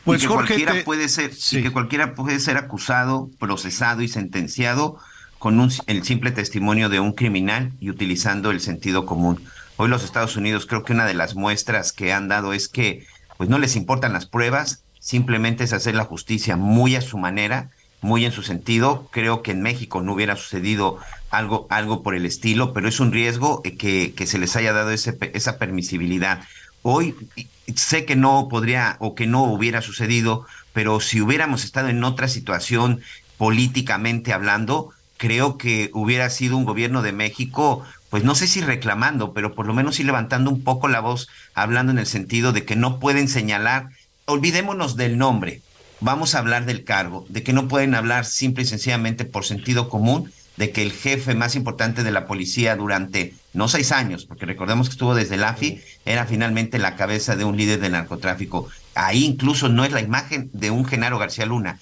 Pues que cualquiera puede ser, que cualquiera puede ser acusado, procesado y sentenciado con el simple testimonio de un criminal y utilizando el sentido común. Hoy los Estados Unidos creo que una de las muestras que han dado es que pues no les importan las pruebas, simplemente es hacer la justicia muy a su manera, muy en su sentido. Creo que en México no hubiera sucedido algo, algo por el estilo, pero es un riesgo que, que se les haya dado ese, esa permisibilidad. Hoy sé que no podría o que no hubiera sucedido, pero si hubiéramos estado en otra situación políticamente hablando, creo que hubiera sido un gobierno de México, pues no sé si reclamando, pero por lo menos sí levantando un poco la voz, hablando en el sentido de que no pueden señalar, olvidémonos del nombre, vamos a hablar del cargo, de que no pueden hablar simple y sencillamente por sentido común de que el jefe más importante de la policía durante no seis años, porque recordemos que estuvo desde el AFI, era finalmente la cabeza de un líder del narcotráfico. Ahí incluso no es la imagen de un Genaro García Luna,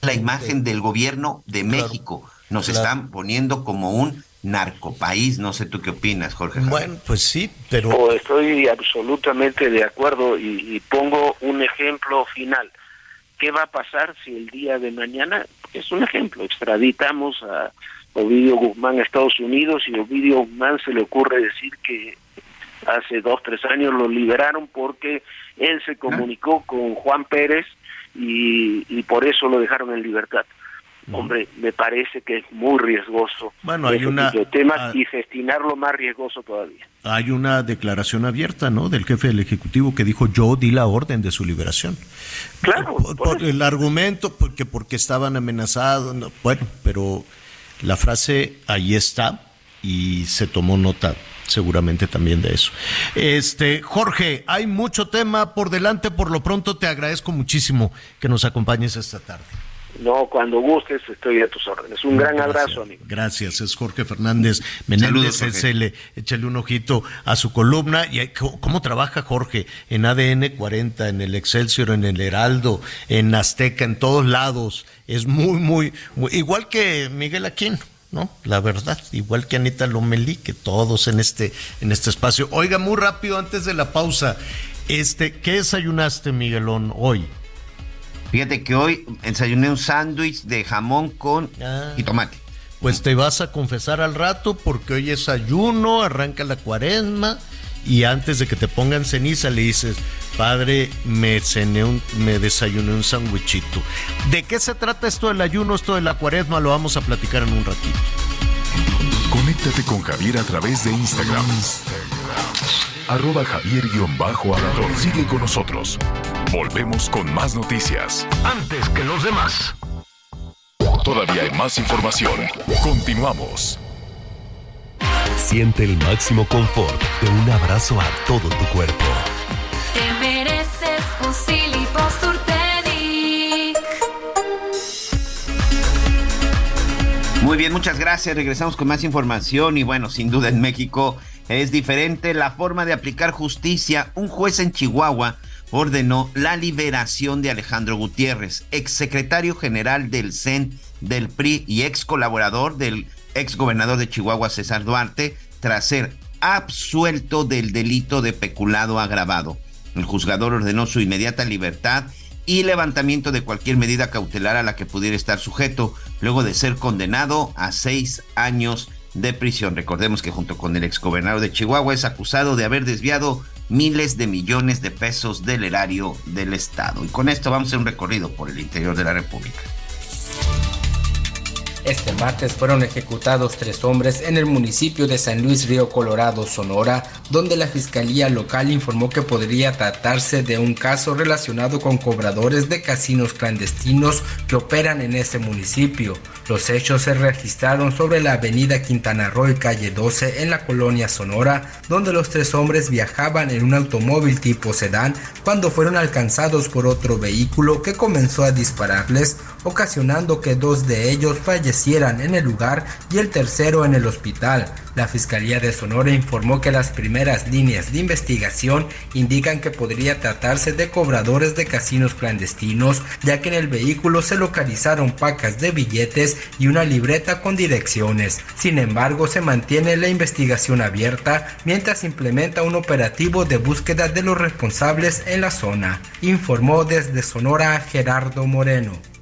la imagen del gobierno de México. Nos están poniendo como un narcopaís. No sé tú qué opinas, Jorge. Bueno, pues sí, pero... Oh, estoy absolutamente de acuerdo y, y pongo un ejemplo final. ¿Qué va a pasar si el día de mañana, es un ejemplo, extraditamos a Ovidio Guzmán a Estados Unidos y Ovidio Guzmán se le ocurre decir que hace dos, tres años lo liberaron porque él se comunicó con Juan Pérez y, y por eso lo dejaron en libertad. Hombre, me parece que es muy riesgoso. Bueno, hay una de temas ah, y destinarlo más riesgoso todavía. Hay una declaración abierta, ¿no? Del jefe del ejecutivo que dijo yo di la orden de su liberación. Claro. Por, por el argumento porque porque estaban amenazados, no, bueno, pero la frase ahí está y se tomó nota seguramente también de eso. Este, Jorge, hay mucho tema por delante, por lo pronto te agradezco muchísimo que nos acompañes esta tarde. No, cuando gustes estoy a tus órdenes. Un gran Gracias. abrazo, amigo. Gracias, es Jorge Fernández Menéndez, Saludos, SL. Échale un ojito a su columna. y hay- ¿Cómo trabaja Jorge? En ADN 40, en el Excelsior, en el Heraldo, en Azteca, en todos lados. Es muy, muy, muy- igual que Miguel Aquín. ¿no? La verdad, igual que Anita Lomelí, que todos en este, en este espacio. Oiga, muy rápido antes de la pausa, este, ¿qué desayunaste, Miguelón, hoy? Fíjate que hoy desayuné un sándwich de jamón con y tomate. Pues te vas a confesar al rato porque hoy es ayuno, arranca la cuaresma y antes de que te pongan ceniza le dices, padre, me cené un, me desayuné un sándwichito. ¿De qué se trata esto del ayuno, esto de la cuaresma? Lo vamos a platicar en un ratito. Conéctate con Javier a través de Instagram. Arroba Javier-Alador. Sigue con nosotros. Volvemos con más noticias. Antes que los demás. Todavía hay más información. Continuamos. Siente el máximo confort de un abrazo a todo tu cuerpo. Te mereces un. Muy bien, muchas gracias. Regresamos con más información y bueno, sin duda en México es diferente la forma de aplicar justicia. Un juez en Chihuahua ordenó la liberación de Alejandro Gutiérrez, exsecretario general del CEN del PRI y ex colaborador del ex gobernador de Chihuahua César Duarte, tras ser absuelto del delito de peculado agravado. El juzgador ordenó su inmediata libertad y levantamiento de cualquier medida cautelar a la que pudiera estar sujeto, luego de ser condenado a seis años de prisión. Recordemos que junto con el exgobernador de Chihuahua es acusado de haber desviado miles de millones de pesos del erario del Estado. Y con esto vamos a hacer un recorrido por el interior de la República. Este martes fueron ejecutados tres hombres en el municipio de San Luis Río Colorado, Sonora, donde la Fiscalía local informó que podría tratarse de un caso relacionado con cobradores de casinos clandestinos que operan en ese municipio. Los hechos se registraron sobre la avenida Quintana Roo y calle 12 en la colonia Sonora, donde los tres hombres viajaban en un automóvil tipo sedán cuando fueron alcanzados por otro vehículo que comenzó a dispararles, ocasionando que dos de ellos fallecieran en el lugar y el tercero en el hospital. La Fiscalía de Sonora informó que las primeras líneas de investigación indican que podría tratarse de cobradores de casinos clandestinos, ya que en el vehículo se localizaron pacas de billetes y una libreta con direcciones. Sin embargo, se mantiene la investigación abierta mientras implementa un operativo de búsqueda de los responsables en la zona, informó desde Sonora Gerardo Moreno.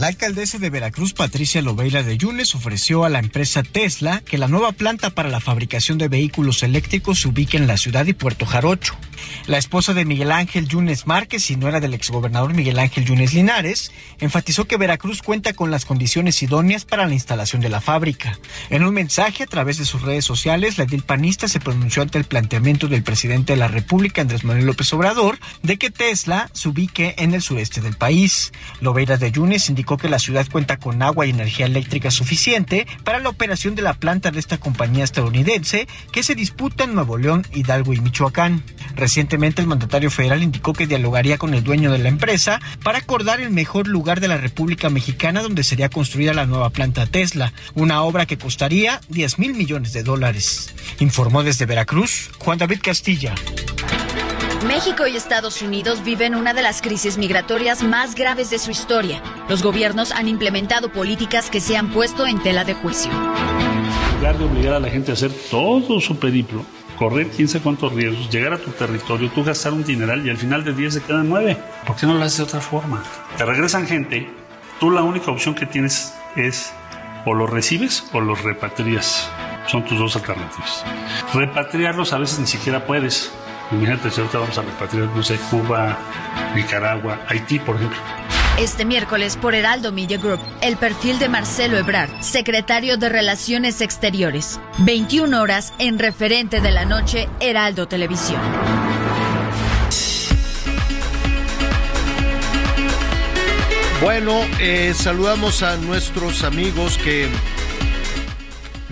La alcaldesa de Veracruz, Patricia Lobeira de Yunes, ofreció a la empresa Tesla que la nueva planta para la fabricación de vehículos eléctricos se ubique en la ciudad de Puerto Jarocho. La esposa de Miguel Ángel Yunes Márquez y nuera del exgobernador Miguel Ángel Yunes Linares enfatizó que Veracruz cuenta con las condiciones idóneas para la instalación de la fábrica. En un mensaje a través de sus redes sociales, la edil panista se pronunció ante el planteamiento del presidente de la República, Andrés Manuel López Obrador, de que Tesla se ubique en el sureste del país. Lobeira de Yunes indicó que la ciudad cuenta con agua y energía eléctrica suficiente para la operación de la planta de esta compañía estadounidense que se disputa en Nuevo León, Hidalgo y Michoacán. Recientemente el mandatario federal indicó que dialogaría con el dueño de la empresa para acordar el mejor lugar de la República Mexicana donde sería construida la nueva planta Tesla, una obra que costaría 10 mil millones de dólares. Informó desde Veracruz Juan David Castilla. México y Estados Unidos viven una de las crisis migratorias más graves de su historia. Los gobiernos han implementado políticas que se han puesto en tela de juicio. En lugar de obligar a la gente a hacer todo su periplo, correr quién sabe cuántos riesgos, llegar a tu territorio, tú gastar un dineral y al final de 10 se quedan 9. ¿Por qué no lo haces de otra forma? Te regresan gente, tú la única opción que tienes es o los recibes o los repatrias. Son tus dos alternativas. Repatriarlos a veces ni siquiera puedes. Imagínate si ahorita vamos a repatriar, no sé, Cuba, Nicaragua, Haití, por ejemplo. Este miércoles por Heraldo Media Group, el perfil de Marcelo Ebrard, secretario de Relaciones Exteriores. 21 horas en referente de la noche, Heraldo Televisión. Bueno, eh, saludamos a nuestros amigos que...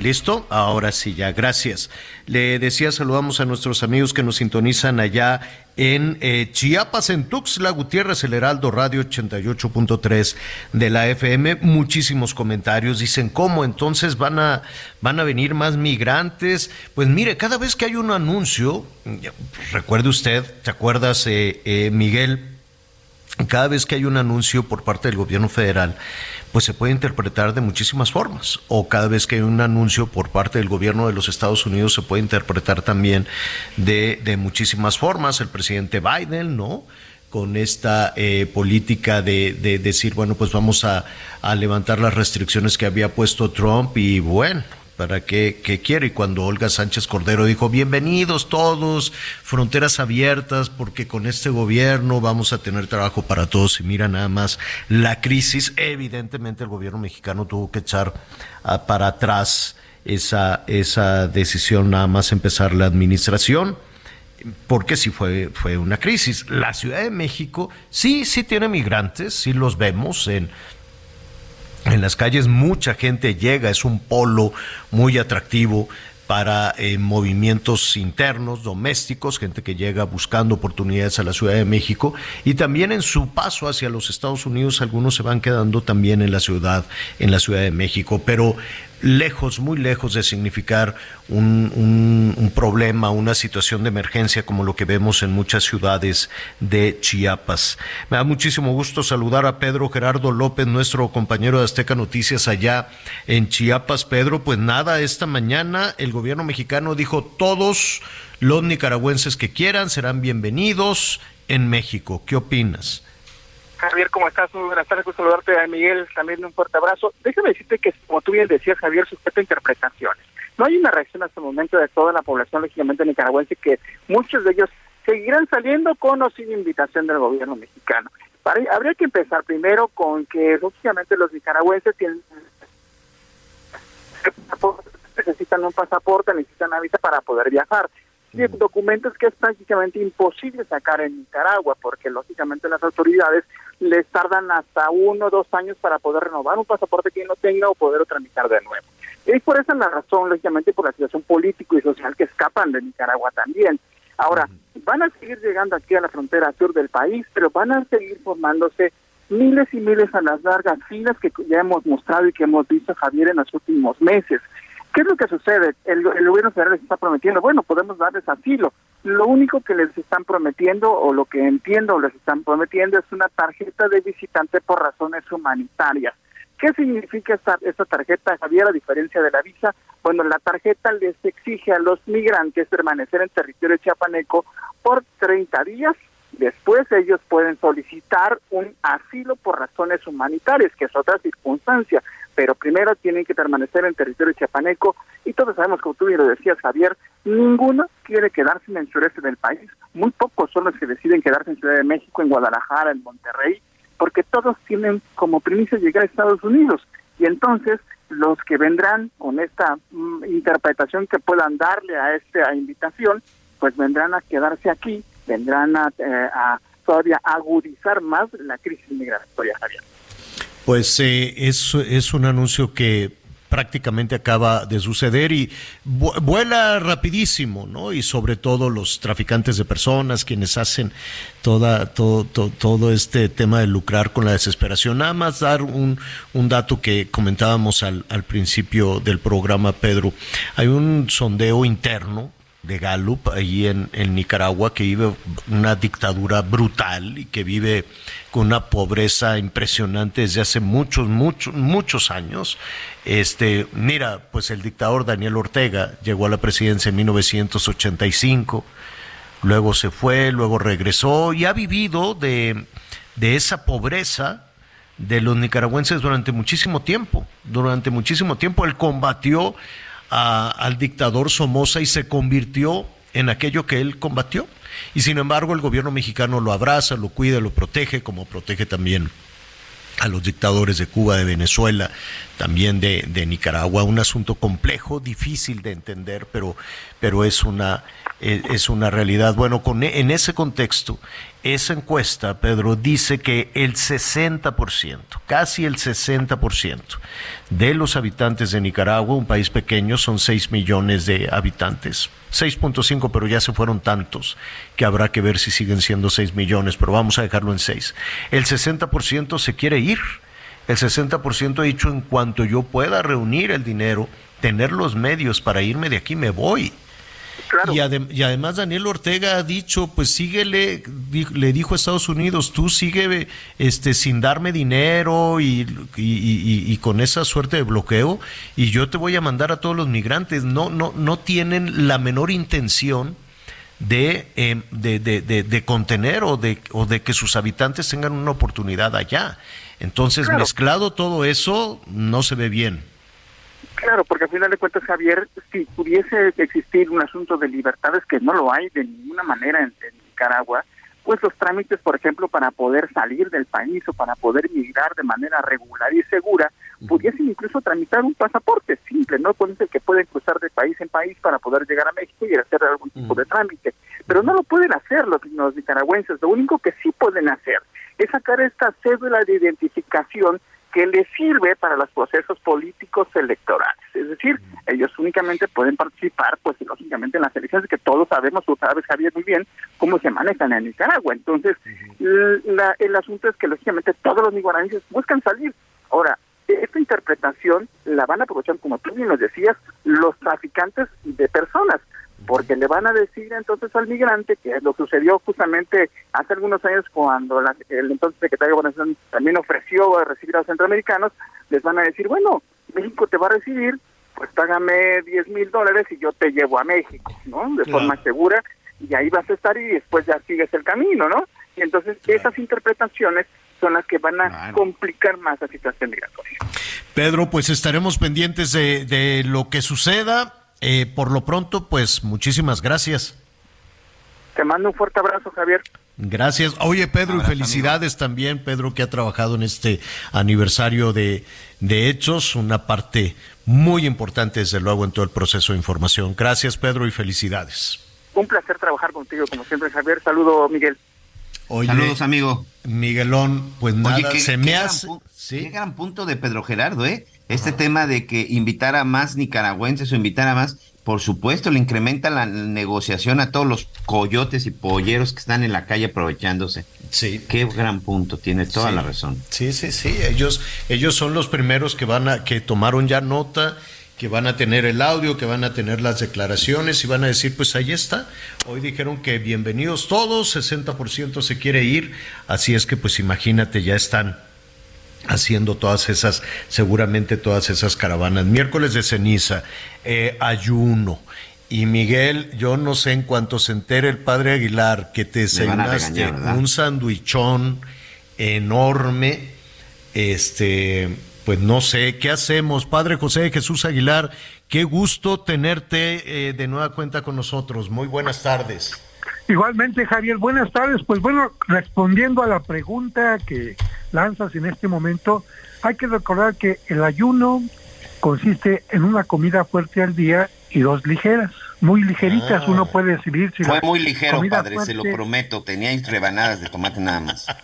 ¿Listo? Ahora sí, ya, gracias. Le decía, saludamos a nuestros amigos que nos sintonizan allá en eh, Chiapas, en Tuxtla Gutiérrez, el Heraldo Radio 88.3 de la FM. Muchísimos comentarios. Dicen, ¿cómo entonces van a, van a venir más migrantes? Pues mire, cada vez que hay un anuncio, recuerde usted, ¿te acuerdas, eh, eh, Miguel? Cada vez que hay un anuncio por parte del gobierno federal, pues se puede interpretar de muchísimas formas. O cada vez que hay un anuncio por parte del gobierno de los Estados Unidos se puede interpretar también de, de muchísimas formas. El presidente Biden, ¿no? con esta eh, política de, de, decir, bueno, pues vamos a, a levantar las restricciones que había puesto Trump y bueno, ¿Para qué, qué, quiere? Y cuando Olga Sánchez Cordero dijo, bienvenidos todos, fronteras abiertas, porque con este gobierno vamos a tener trabajo para todos. Y mira nada más la crisis, evidentemente el gobierno mexicano tuvo que echar uh, para atrás esa, esa decisión, nada más empezar la administración porque sí fue, fue una crisis. La Ciudad de México sí, sí tiene migrantes, sí los vemos en en las calles mucha gente llega, es un polo muy atractivo para eh, movimientos internos, domésticos, gente que llega buscando oportunidades a la Ciudad de México. Y también en su paso hacia los Estados Unidos algunos se van quedando también en la ciudad, en la Ciudad de México, pero lejos, muy lejos de significar un, un, un, problema, una situación de emergencia como lo que vemos en muchas ciudades de Chiapas. Me da muchísimo gusto saludar a Pedro Gerardo López, nuestro compañero de Azteca Noticias allá en Chiapas. Pedro, pues nada, esta mañana el gobierno mexicano dijo todos los nicaragüenses que quieran serán bienvenidos en México. ¿Qué opinas? Javier, ¿cómo estás? Muy buenas tardes, gusto saludarte a Miguel, también un fuerte abrazo. Déjame decirte que, como tú bien decías, Javier, sujeta interpretaciones. No hay una reacción hasta el momento de toda la población, lógicamente nicaragüense, que muchos de ellos seguirán saliendo con o sin invitación del gobierno mexicano. Habría que empezar primero con que, lógicamente, los nicaragüenses tienen necesitan un pasaporte, necesitan una visa para poder viajar documentos que es prácticamente imposible sacar en Nicaragua, porque lógicamente las autoridades les tardan hasta uno o dos años para poder renovar un pasaporte que no tenga o poder tramitar de nuevo. Y por esa es la razón, lógicamente, por la situación político y social que escapan de Nicaragua también. Ahora, van a seguir llegando aquí a la frontera sur del país, pero van a seguir formándose miles y miles a las largas filas que ya hemos mostrado y que hemos visto, Javier, en los últimos meses. ¿Qué es lo que sucede? El, el, gobierno federal les está prometiendo, bueno, podemos darles asilo. Lo único que les están prometiendo, o lo que entiendo les están prometiendo, es una tarjeta de visitante por razones humanitarias. ¿Qué significa esta, esta tarjeta, Javier, a diferencia de la visa? Bueno, la tarjeta les exige a los migrantes permanecer en territorio chiapaneco por 30 días Después ellos pueden solicitar un asilo por razones humanitarias, que es otra circunstancia, pero primero tienen que permanecer en territorio chiapaneco y todos sabemos, como tú bien lo decías, Javier, ninguno quiere quedarse en el sureste del país. Muy pocos son los que deciden quedarse en Ciudad de México, en Guadalajara, en Monterrey, porque todos tienen como primicia llegar a Estados Unidos. Y entonces los que vendrán con esta mm, interpretación que puedan darle a esta invitación, pues vendrán a quedarse aquí, vendrán a, eh, a todavía agudizar más la crisis migratoria, Javier. Pues eh, es, es un anuncio que prácticamente acaba de suceder y vuela rapidísimo, ¿no? Y sobre todo los traficantes de personas, quienes hacen toda, todo, todo, este tema de lucrar con la desesperación. Nada más dar un, un dato que comentábamos al, al principio del programa, Pedro. Hay un sondeo interno de Gallup ahí en, en, Nicaragua que vive una dictadura brutal y que vive con una pobreza impresionante desde hace muchos muchos muchos años. Este mira pues el dictador Daniel Ortega llegó a la presidencia en 1985 luego se fue luego regresó y ha vivido de de esa pobreza de los nicaragüenses durante muchísimo tiempo durante muchísimo tiempo. Él combatió al dictador Somoza y se convirtió en aquello que él combatió. Y sin embargo el gobierno mexicano lo abraza, lo cuida, lo protege, como protege también a los dictadores de Cuba, de Venezuela, también de, de Nicaragua. Un asunto complejo, difícil de entender, pero, pero es una es una realidad. Bueno, con, e, en ese contexto, esa encuesta, Pedro, dice que el 60%, casi el 60% de los habitantes de Nicaragua, un país pequeño, son 6 millones de habitantes. 6.5, pero ya se fueron tantos que habrá que ver si siguen siendo 6 millones, pero vamos a dejarlo en 6. El 60% se quiere ir. El 60% ha dicho en cuanto yo pueda reunir el dinero, tener los medios para irme de aquí, me voy. Y, además Daniel Ortega ha dicho, pues síguele, le dijo a Estados Unidos, tú sigue este, sin darme dinero y, y, con esa suerte de bloqueo y yo te voy a mandar a todos los migrantes. No, no, no tienen la menor intención de, em, de, de, de, contener o de, o de que sus habitantes tengan una oportunidad allá. Entonces, mezclado todo eso, no se ve bien. Claro, porque al final de cuentas, Javier, si pudiese existir un asunto de libertades que no lo hay de ninguna manera en, Nicaragua, pues los trámites, por ejemplo, para poder salir del país o para poder migrar de manera regular y segura, pudiesen incluso tramitar un pasaporte simple, ¿no? Con el que pueden cruzar de país en país para poder llegar a México y hacer algún tipo de trámite. Pero no lo pueden hacer los, los nicaragüenses. Lo único que sí pueden hacer es sacar esta cédula de identificación que les sirve para los procesos políticos electorales. Es decir, ellos únicamente pueden participar, pues lógicamente en las elecciones que todos sabemos, tú sabes Javier muy bien, cómo se manejan en Nicaragua. Entonces, el asunto es que lógicamente todos los nicaragüenses buscan salir. Ahora, esta interpretación la van a aprovechar, como tú bien nos decías, los traficantes de personas porque le van a decir entonces al migrante, que lo sucedió justamente hace algunos años cuando el entonces secretario de Gobernación también ofreció a recibir a los centroamericanos, les van a decir, bueno, México te va a recibir, pues págame 10 mil dólares y yo te llevo a México, ¿no? De forma segura, y ahí vas a estar y después ya sigues el camino, ¿no? Y entonces esas interpretaciones son las que van a complicar más la situación migratoria. Pedro, pues estaremos pendientes de, de lo que suceda eh, por lo pronto, pues muchísimas gracias. Te mando un fuerte abrazo, Javier. Gracias. Oye, Pedro, y felicidades también, Pedro, que ha trabajado en este aniversario de, de Hechos, una parte muy importante, desde luego, en todo el proceso de información. Gracias, Pedro, y felicidades. Un placer trabajar contigo, como siempre, Javier. Saludo, Miguel. Saludos, amigo. Miguelón, pues nada, se me hace... Qué gran punto de Pedro Gerardo, ¿eh? Este tema de que invitar a más nicaragüenses o invitar a más, por supuesto, le incrementa la negociación a todos los coyotes y polleros que están en la calle aprovechándose. Sí. Qué gran punto, tiene toda la razón. Sí, sí, sí. Ellos, ellos son los primeros que van a, que tomaron ya nota que van a tener el audio, que van a tener las declaraciones y van a decir, pues ahí está. Hoy dijeron que bienvenidos todos, 60% se quiere ir, así es que pues imagínate, ya están haciendo todas esas, seguramente todas esas caravanas. Miércoles de ceniza, eh, ayuno, Y Miguel, yo no sé en cuanto se entere el padre Aguilar que te ¿verdad? un sandwichón enorme, este, pues no sé, ¿qué hacemos? Padre José Jesús Aguilar, qué gusto tenerte eh, de nueva cuenta con nosotros. Muy buenas tardes. Igualmente, Javier, buenas tardes. Pues bueno, respondiendo a la pregunta que lanzas en este momento, hay que recordar que el ayuno consiste en una comida fuerte al día y dos ligeras, muy ligeritas. Ah. Uno puede decidir si Fue la muy ligero, padre, se lo prometo. Teníais rebanadas de tomate nada más.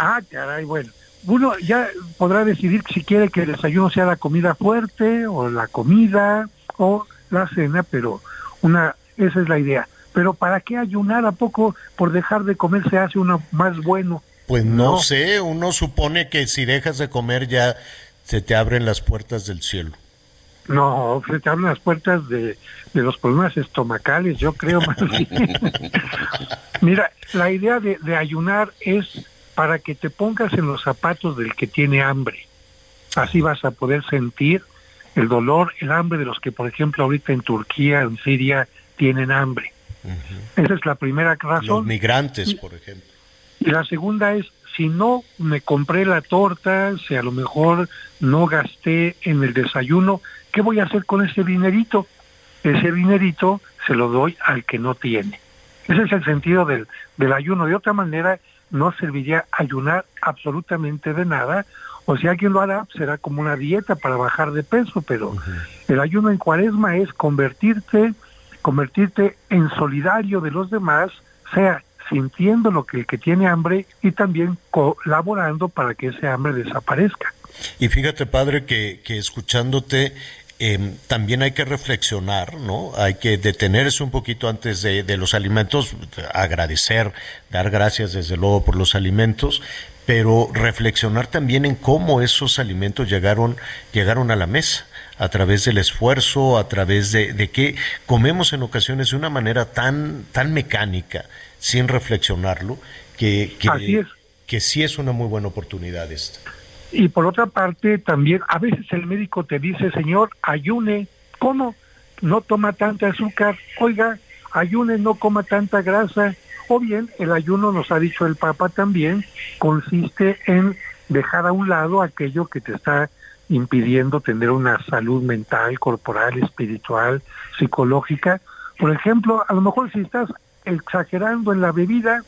Ah, caray, bueno. Uno ya podrá decidir si quiere que el desayuno sea la comida fuerte o la comida o la cena, pero una esa es la idea. Pero ¿para qué ayunar a poco por dejar de comer se hace uno más bueno? Pues no, No. sé, uno supone que si dejas de comer ya se te abren las puertas del cielo. No, se te abren las puertas de, de los problemas estomacales, yo creo más bien. Mira, la idea de, de ayunar es para que te pongas en los zapatos del que tiene hambre. Así vas a poder sentir el dolor, el hambre de los que, por ejemplo, ahorita en Turquía, en Siria, tienen hambre. Esa es la primera Los razón. migrantes, por ejemplo. Y la segunda es, si no me compré la torta, si a lo mejor no gasté en el desayuno, ¿qué voy a hacer con ese dinerito? Ese dinerito se lo doy al que no tiene. Ese es el sentido del, del ayuno. De otra manera, no serviría ayunar absolutamente de nada. O si alguien lo hará, será como una dieta para bajar de peso, pero el ayuno en cuaresma es convertirte, convertirte en solidario de los demás, sea sintiendo lo que el que tiene hambre y también colaborando para que ese hambre desaparezca. Y fíjate, padre, que, escuchándote eh, también hay que reflexionar, ¿no? Hay que detenerse un poquito antes de, de los alimentos, agradecer, dar gracias desde luego por los alimentos, pero reflexionar también en cómo esos alimentos llegaron, llegaron a la mesa a través del esfuerzo, a través de, de que comemos en ocasiones de una manera tan, tan mecánica, sin reflexionarlo, que, que, Así es. que sí es una muy buena oportunidad esta. Y por otra parte, también a veces el médico te dice, señor, ayune. ¿Cómo? No toma tanta azúcar. Oiga, ayune, no coma tanta grasa. O bien, el ayuno, nos ha dicho el Papa también, consiste en dejar a un lado aquello que te está impidiendo tener una salud mental, corporal, espiritual, psicológica. Por ejemplo, a lo mejor si estás exagerando en la bebida,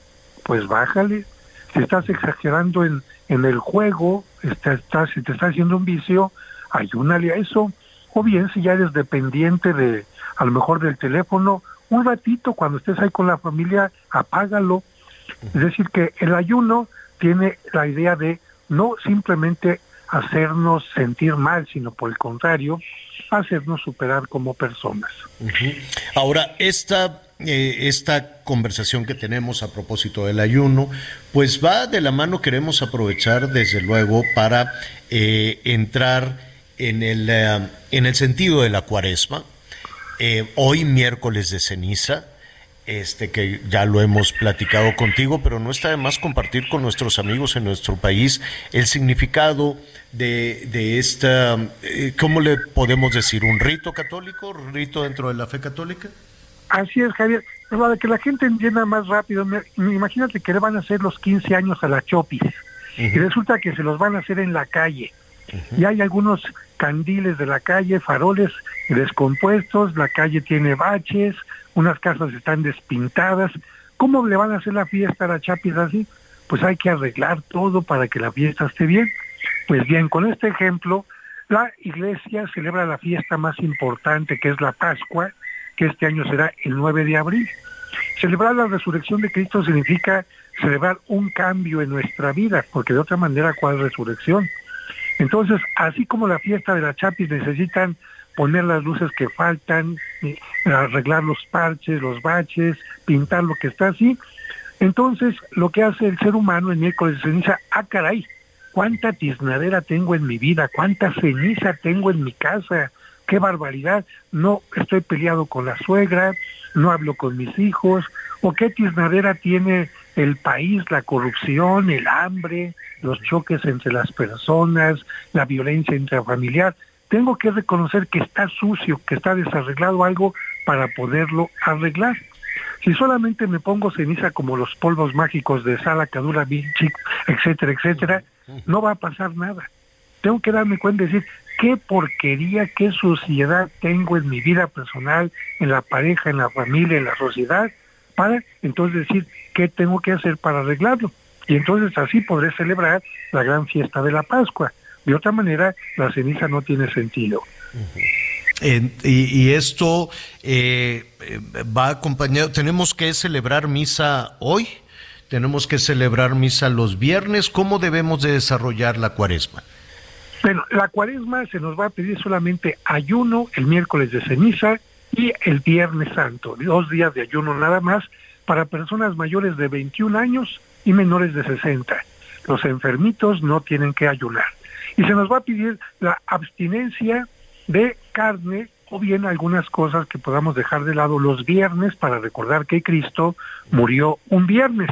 pues bájale. Si estás exagerando en, en el juego, está, está- si te está haciendo un vicio, ayúnale a eso. O bien, si ya eres dependiente de, a lo mejor del teléfono, un ratito cuando estés ahí con la familia, apágalo. Es decir, que el ayuno tiene la idea de no simplemente hacernos sentir mal, sino por el contrario, hacernos superar como personas. Ahora, esta, eh, esta conversación que tenemos a propósito del ayuno, pues va de la mano, queremos aprovechar desde luego para eh, entrar en el, eh, en el sentido de la cuaresma. Eh, hoy miércoles de ceniza, este que ya lo hemos platicado contigo, pero no está de más compartir con nuestros amigos en nuestro país el significado de, de esta, eh, ¿cómo le podemos decir? ¿Un rito católico? ¿Rito dentro de la fe católica? Así es, Javier. Para que la gente entienda más rápido, me- imagínate que le van a hacer los 15 años a la Chopis y resulta que se los van a hacer en la calle. Y hay algunos candiles de la calle, faroles descompuestos, la calle tiene baches, unas casas están despintadas. ¿Cómo le van a hacer la fiesta a la Chapis así? Pues hay que arreglar todo para que la fiesta esté bien. Pues bien, con este ejemplo, la iglesia celebra la fiesta más importante que es la Pascua, que este año será el 9 de abril. Celebrar la resurrección de Cristo significa celebrar un cambio en nuestra vida, porque de otra manera, ¿cuál resurrección? Entonces, así como la fiesta de la Chapis necesitan poner las luces que faltan, eh, arreglar los parches, los baches, pintar lo que está así, entonces lo que hace el ser humano en miércoles de ceniza, ah caray, cuánta tiznadera tengo en mi vida, cuánta ceniza tengo en mi casa, qué barbaridad, no estoy peleado con la suegra, no hablo con mis hijos, o qué tiznadera tiene el país, la corrupción, el hambre, los choques entre las personas, la violencia intrafamiliar. Tengo que reconocer que está sucio, que está desarreglado algo para poderlo arreglar. Si solamente me pongo ceniza como los polvos mágicos de sala, cadura, etcétera, etcétera, no va a pasar nada. Tengo que darme cuenta y decir, qué porquería, qué suciedad tengo en mi vida personal, en la pareja, en la familia, en la sociedad, para entonces decir qué tengo que hacer para arreglarlo. Y entonces así podré celebrar la gran fiesta de la Pascua. De otra manera, la ceniza no tiene sentido. y, esto eh, va acompañado, tenemos que celebrar misa hoy, tenemos que celebrar misa los viernes, ¿cómo debemos de desarrollar la cuaresma? Bueno, la cuaresma se nos va a pedir solamente ayuno el miércoles de ceniza y el viernes santo, dos días de ayuno nada más para personas mayores de 21 años y menores de 60. Los enfermitos no tienen que ayunar. Y se nos va a pedir la abstinencia de carne o bien algunas cosas que podamos dejar de lado los viernes para recordar que Cristo murió un viernes.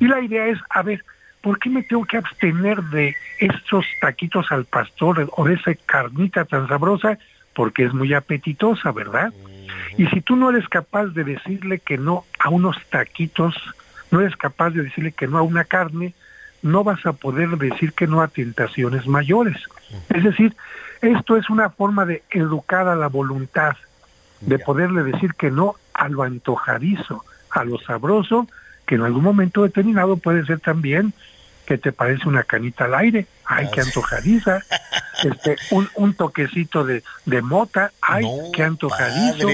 Y la idea es, a ver, ¿por qué me tengo que abstener de estos taquitos al pastor o de esa carnita tan sabrosa? Porque es muy apetitosa, ¿verdad? Y si tú no eres capaz de decirle que no a unos taquitos, no eres capaz de decirle que no a una carne, no vas a poder decir que no a tentaciones mayores. Es decir, esto es una forma de educar a la voluntad, de poderle decir que no a lo antojadizo, a lo sabroso, que en algún momento determinado puede ser también que te parece una canita al aire, ay, qué antojadiza, este, un, un toquecito de, de mota, ay, qué antojadizo,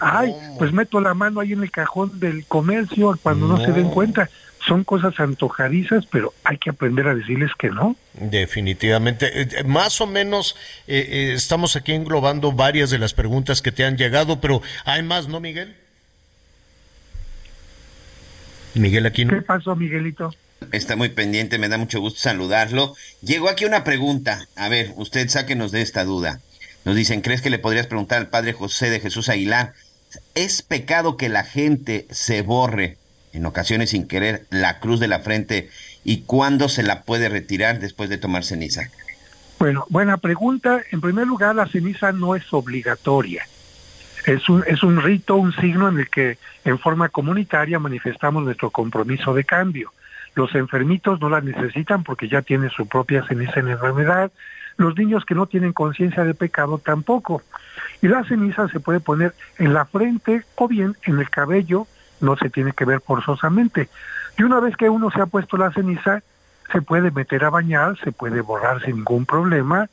ay, pues meto la mano ahí en el cajón del comercio cuando no, se den cuenta, son cosas antojadizas, pero hay que aprender a decirles que no. Definitivamente. Eh, eh, más o menos eh, estamos aquí englobando varias de las preguntas que te han llegado, pero hay más, ¿no, Miguel? Miguel aquí ¿Qué pasó, Miguelito? Está muy pendiente, me da mucho gusto saludarlo. Llegó aquí una pregunta. A ver, usted sáquenos de esta duda. Nos dicen, ¿crees que le podrías preguntar al padre José de Jesús Aguilar? ¿Es pecado que la gente se borre, en ocasiones sin querer, la cruz de la frente y cuándo se la puede retirar después de tomar ceniza? Bueno, buena pregunta. En primer lugar, la ceniza no es obligatoria. Es un, es un rito, un signo en el que en forma comunitaria manifestamos nuestro compromiso de cambio. Los enfermitos no la necesitan porque ya tienen su propia ceniza en enfermedad. Los niños que no tienen conciencia de pecado tampoco. Y la ceniza se puede poner en la frente o bien en el cabello, no se tiene que ver forzosamente. Y una vez que uno se ha puesto la ceniza, se puede meter a bañar, se puede borrar sin ningún problema,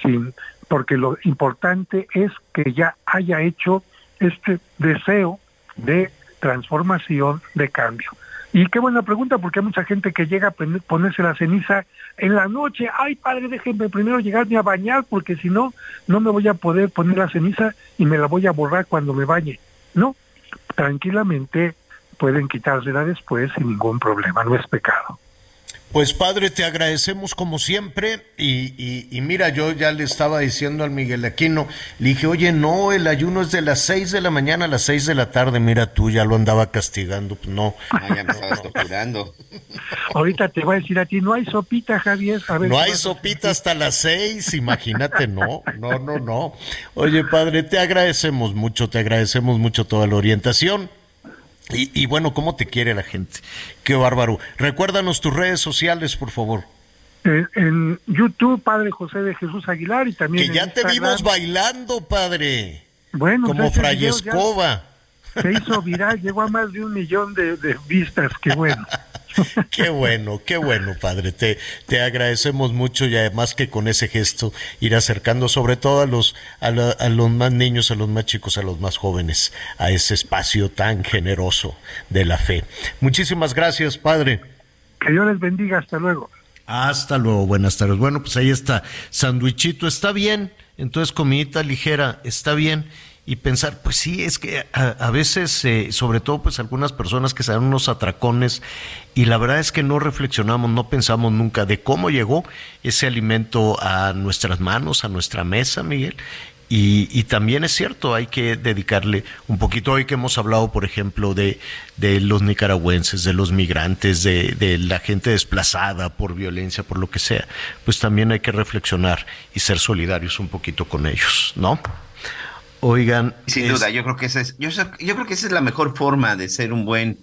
sin, porque lo importante es que ya haya hecho este deseo de transformación, de cambio. Y qué buena pregunta, porque hay mucha gente que llega a ponerse la ceniza en la noche. Ay, padre, déjenme primero llegarme a bañar, porque si no, no me voy a poder poner la ceniza y me la voy a borrar cuando me bañe. No, tranquilamente pueden quitársela después sin ningún problema, no es pecado. Pues padre, te agradecemos como siempre y, y, mira, yo ya le estaba diciendo al Miguel Aquino, le dije, oye, no, el ayuno es de las seis de la mañana a las seis de la tarde, mira tú, ya lo andaba castigando, pues no. Ah, ya me estabas torturando. Ahorita te voy a decir a ti, no hay sopita, Javier. no hay sopita hasta las seis, imagínate, no, no, no, no. Oye, padre, te agradecemos mucho, te agradecemos mucho toda la orientación. Y, bueno, ¿cómo te quiere la gente? Qué bárbaro. Recuérdanos tus redes sociales, por favor. Eh, en YouTube, Padre José de Jesús Aguilar, y también. Que ya te vimos bailando, Padre. Bueno, como pues, Fray Escoba. Se hizo viral, llegó a más de un millón de, de vistas, qué bueno. qué bueno, qué bueno, padre. Te, te agradecemos mucho y además que con ese gesto ir acercando sobre todo a los, a, los más niños, a los más chicos, a los más jóvenes, a ese espacio tan generoso de la fe. Muchísimas gracias, padre. Que Dios les bendiga, hasta luego. Hasta luego, buenas tardes. Bueno, pues ahí está, sandwichito, está bien, entonces comidita ligera, está bien y pensar, pues sí, es que a, veces, eh, sobre todo pues algunas personas que se dan unos atracones y la verdad es que no reflexionamos, no pensamos nunca de cómo llegó ese alimento a nuestras manos, a nuestra mesa, Miguel. Y, también es cierto, hay que dedicarle un poquito, hoy que hemos hablado, por ejemplo, de, de los nicaragüenses, de los migrantes, de, de la gente desplazada por violencia, por lo que sea, pues también hay que reflexionar y ser solidarios un poquito con ellos, ¿no? Oigan. Sin duda, yo creo que esa es, yo, yo creo que esa es la mejor forma de ser un buen,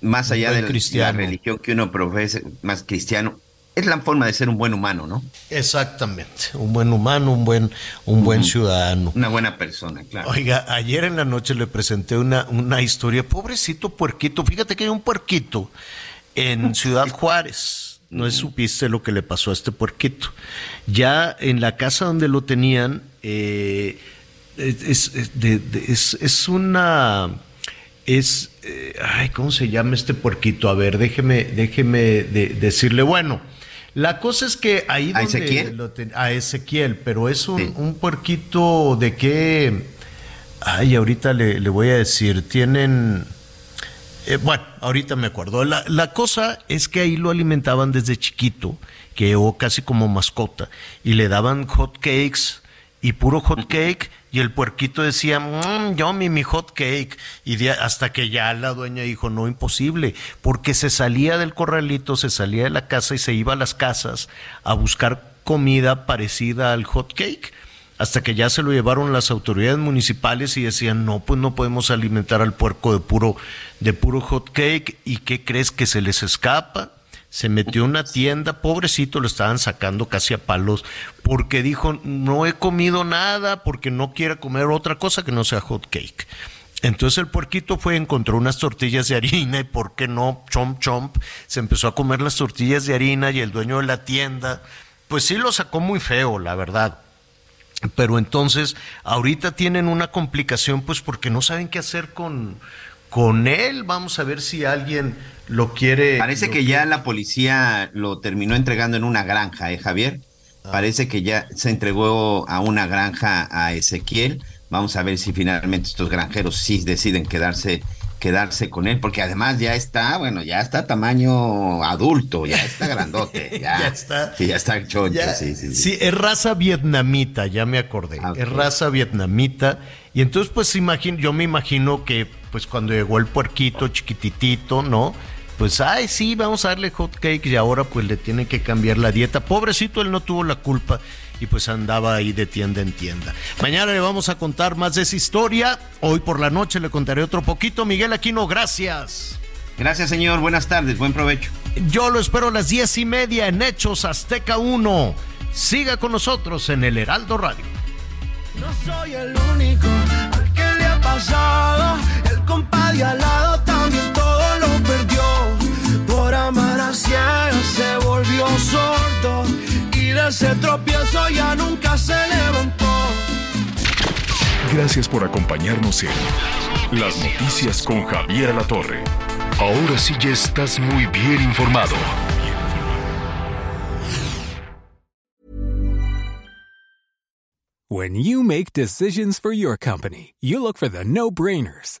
más allá de la religión que uno profese, más cristiano, es la forma de ser un buen humano, ¿no? Exactamente, un buen humano, un buen, un buen ciudadano. Una buena persona, claro. Oiga, ayer en la noche le presenté una, una historia, pobrecito puerquito, fíjate que hay un puerquito en Ciudad Juárez. No supiste lo que le pasó a este puerquito. Ya en la casa donde lo tenían, eh, es, es, es, una es, eh, ay, ¿cómo se llama este puerquito? A ver, déjeme, déjeme decirle, bueno, la cosa es que ahí ¿A Ezequiel? a Ezequiel, pero es un, un, puerquito de qué. Ay, ahorita le, le voy a decir, tienen. Eh, bueno, ahorita me acuerdo. La, la, cosa es que ahí lo alimentaban desde chiquito, que o casi como mascota, y le daban hot cakes y puro hot cake y el puerquito decía, mmm, yo mi, mi hot cake. Y hasta que ya la dueña dijo, no, imposible, porque se salía del corralito, se salía de la casa y se iba a las casas a buscar comida parecida al hot cake. Hasta que ya se lo llevaron las autoridades municipales y decían, no, pues no podemos alimentar al puerco de puro, de puro hot cake. ¿Y qué crees que se les escapa? Se metió en una tienda, pobrecito, lo estaban sacando casi a palos, porque dijo, no he comido nada, porque no quiere comer otra cosa que no sea hot cake. Entonces el puerquito fue, encontró unas tortillas de harina y por qué no, chomp chomp, se empezó a comer las tortillas de harina y el dueño de la tienda, pues sí lo sacó muy feo, la verdad. Pero entonces ahorita tienen una complicación pues porque no saben qué hacer con, con él. Vamos a ver si alguien lo quiere. Parece que ya la policía lo terminó entregando en una granja, ¿eh, Javier? Ah. Parece que ya se entregó a una granja a Ezequiel. Vamos a ver si finalmente estos granjeros sí deciden quedarse quedarse con él, porque además ya está, bueno, ya está tamaño adulto, ya está grandote, ya, está. Sí, ya está choncho, sí, sí, sí, es raza vietnamita, ya me acordé, ah, es raza vietnamita, y entonces pues imagino, yo me imagino que pues cuando llegó el puerquito chiquititito, ¿no? pues, ay, sí, vamos a darle hot cake y ahora pues le tiene que cambiar la dieta. Pobrecito, él no tuvo la culpa y pues andaba ahí de tienda en tienda. Mañana le vamos a contar más de esa historia. Hoy por la noche le contaré otro poquito. Miguel Aquino, gracias. Gracias, señor. Buenas tardes. Buen provecho. Yo lo espero a las diez y media en Hechos Azteca 1. Siga con nosotros en el Heraldo Radio. No soy el único al que le ha pasado. El compadre al lado también todo lo perdió. Por amar a se volvió sordo. Y de ese tropiezo ya nunca se levantó. Gracias por acompañarnos en Las Noticias con Javier La Torre. Ahora sí ya estás muy bien informado. When you make decisions for your company, you look for the no-brainers.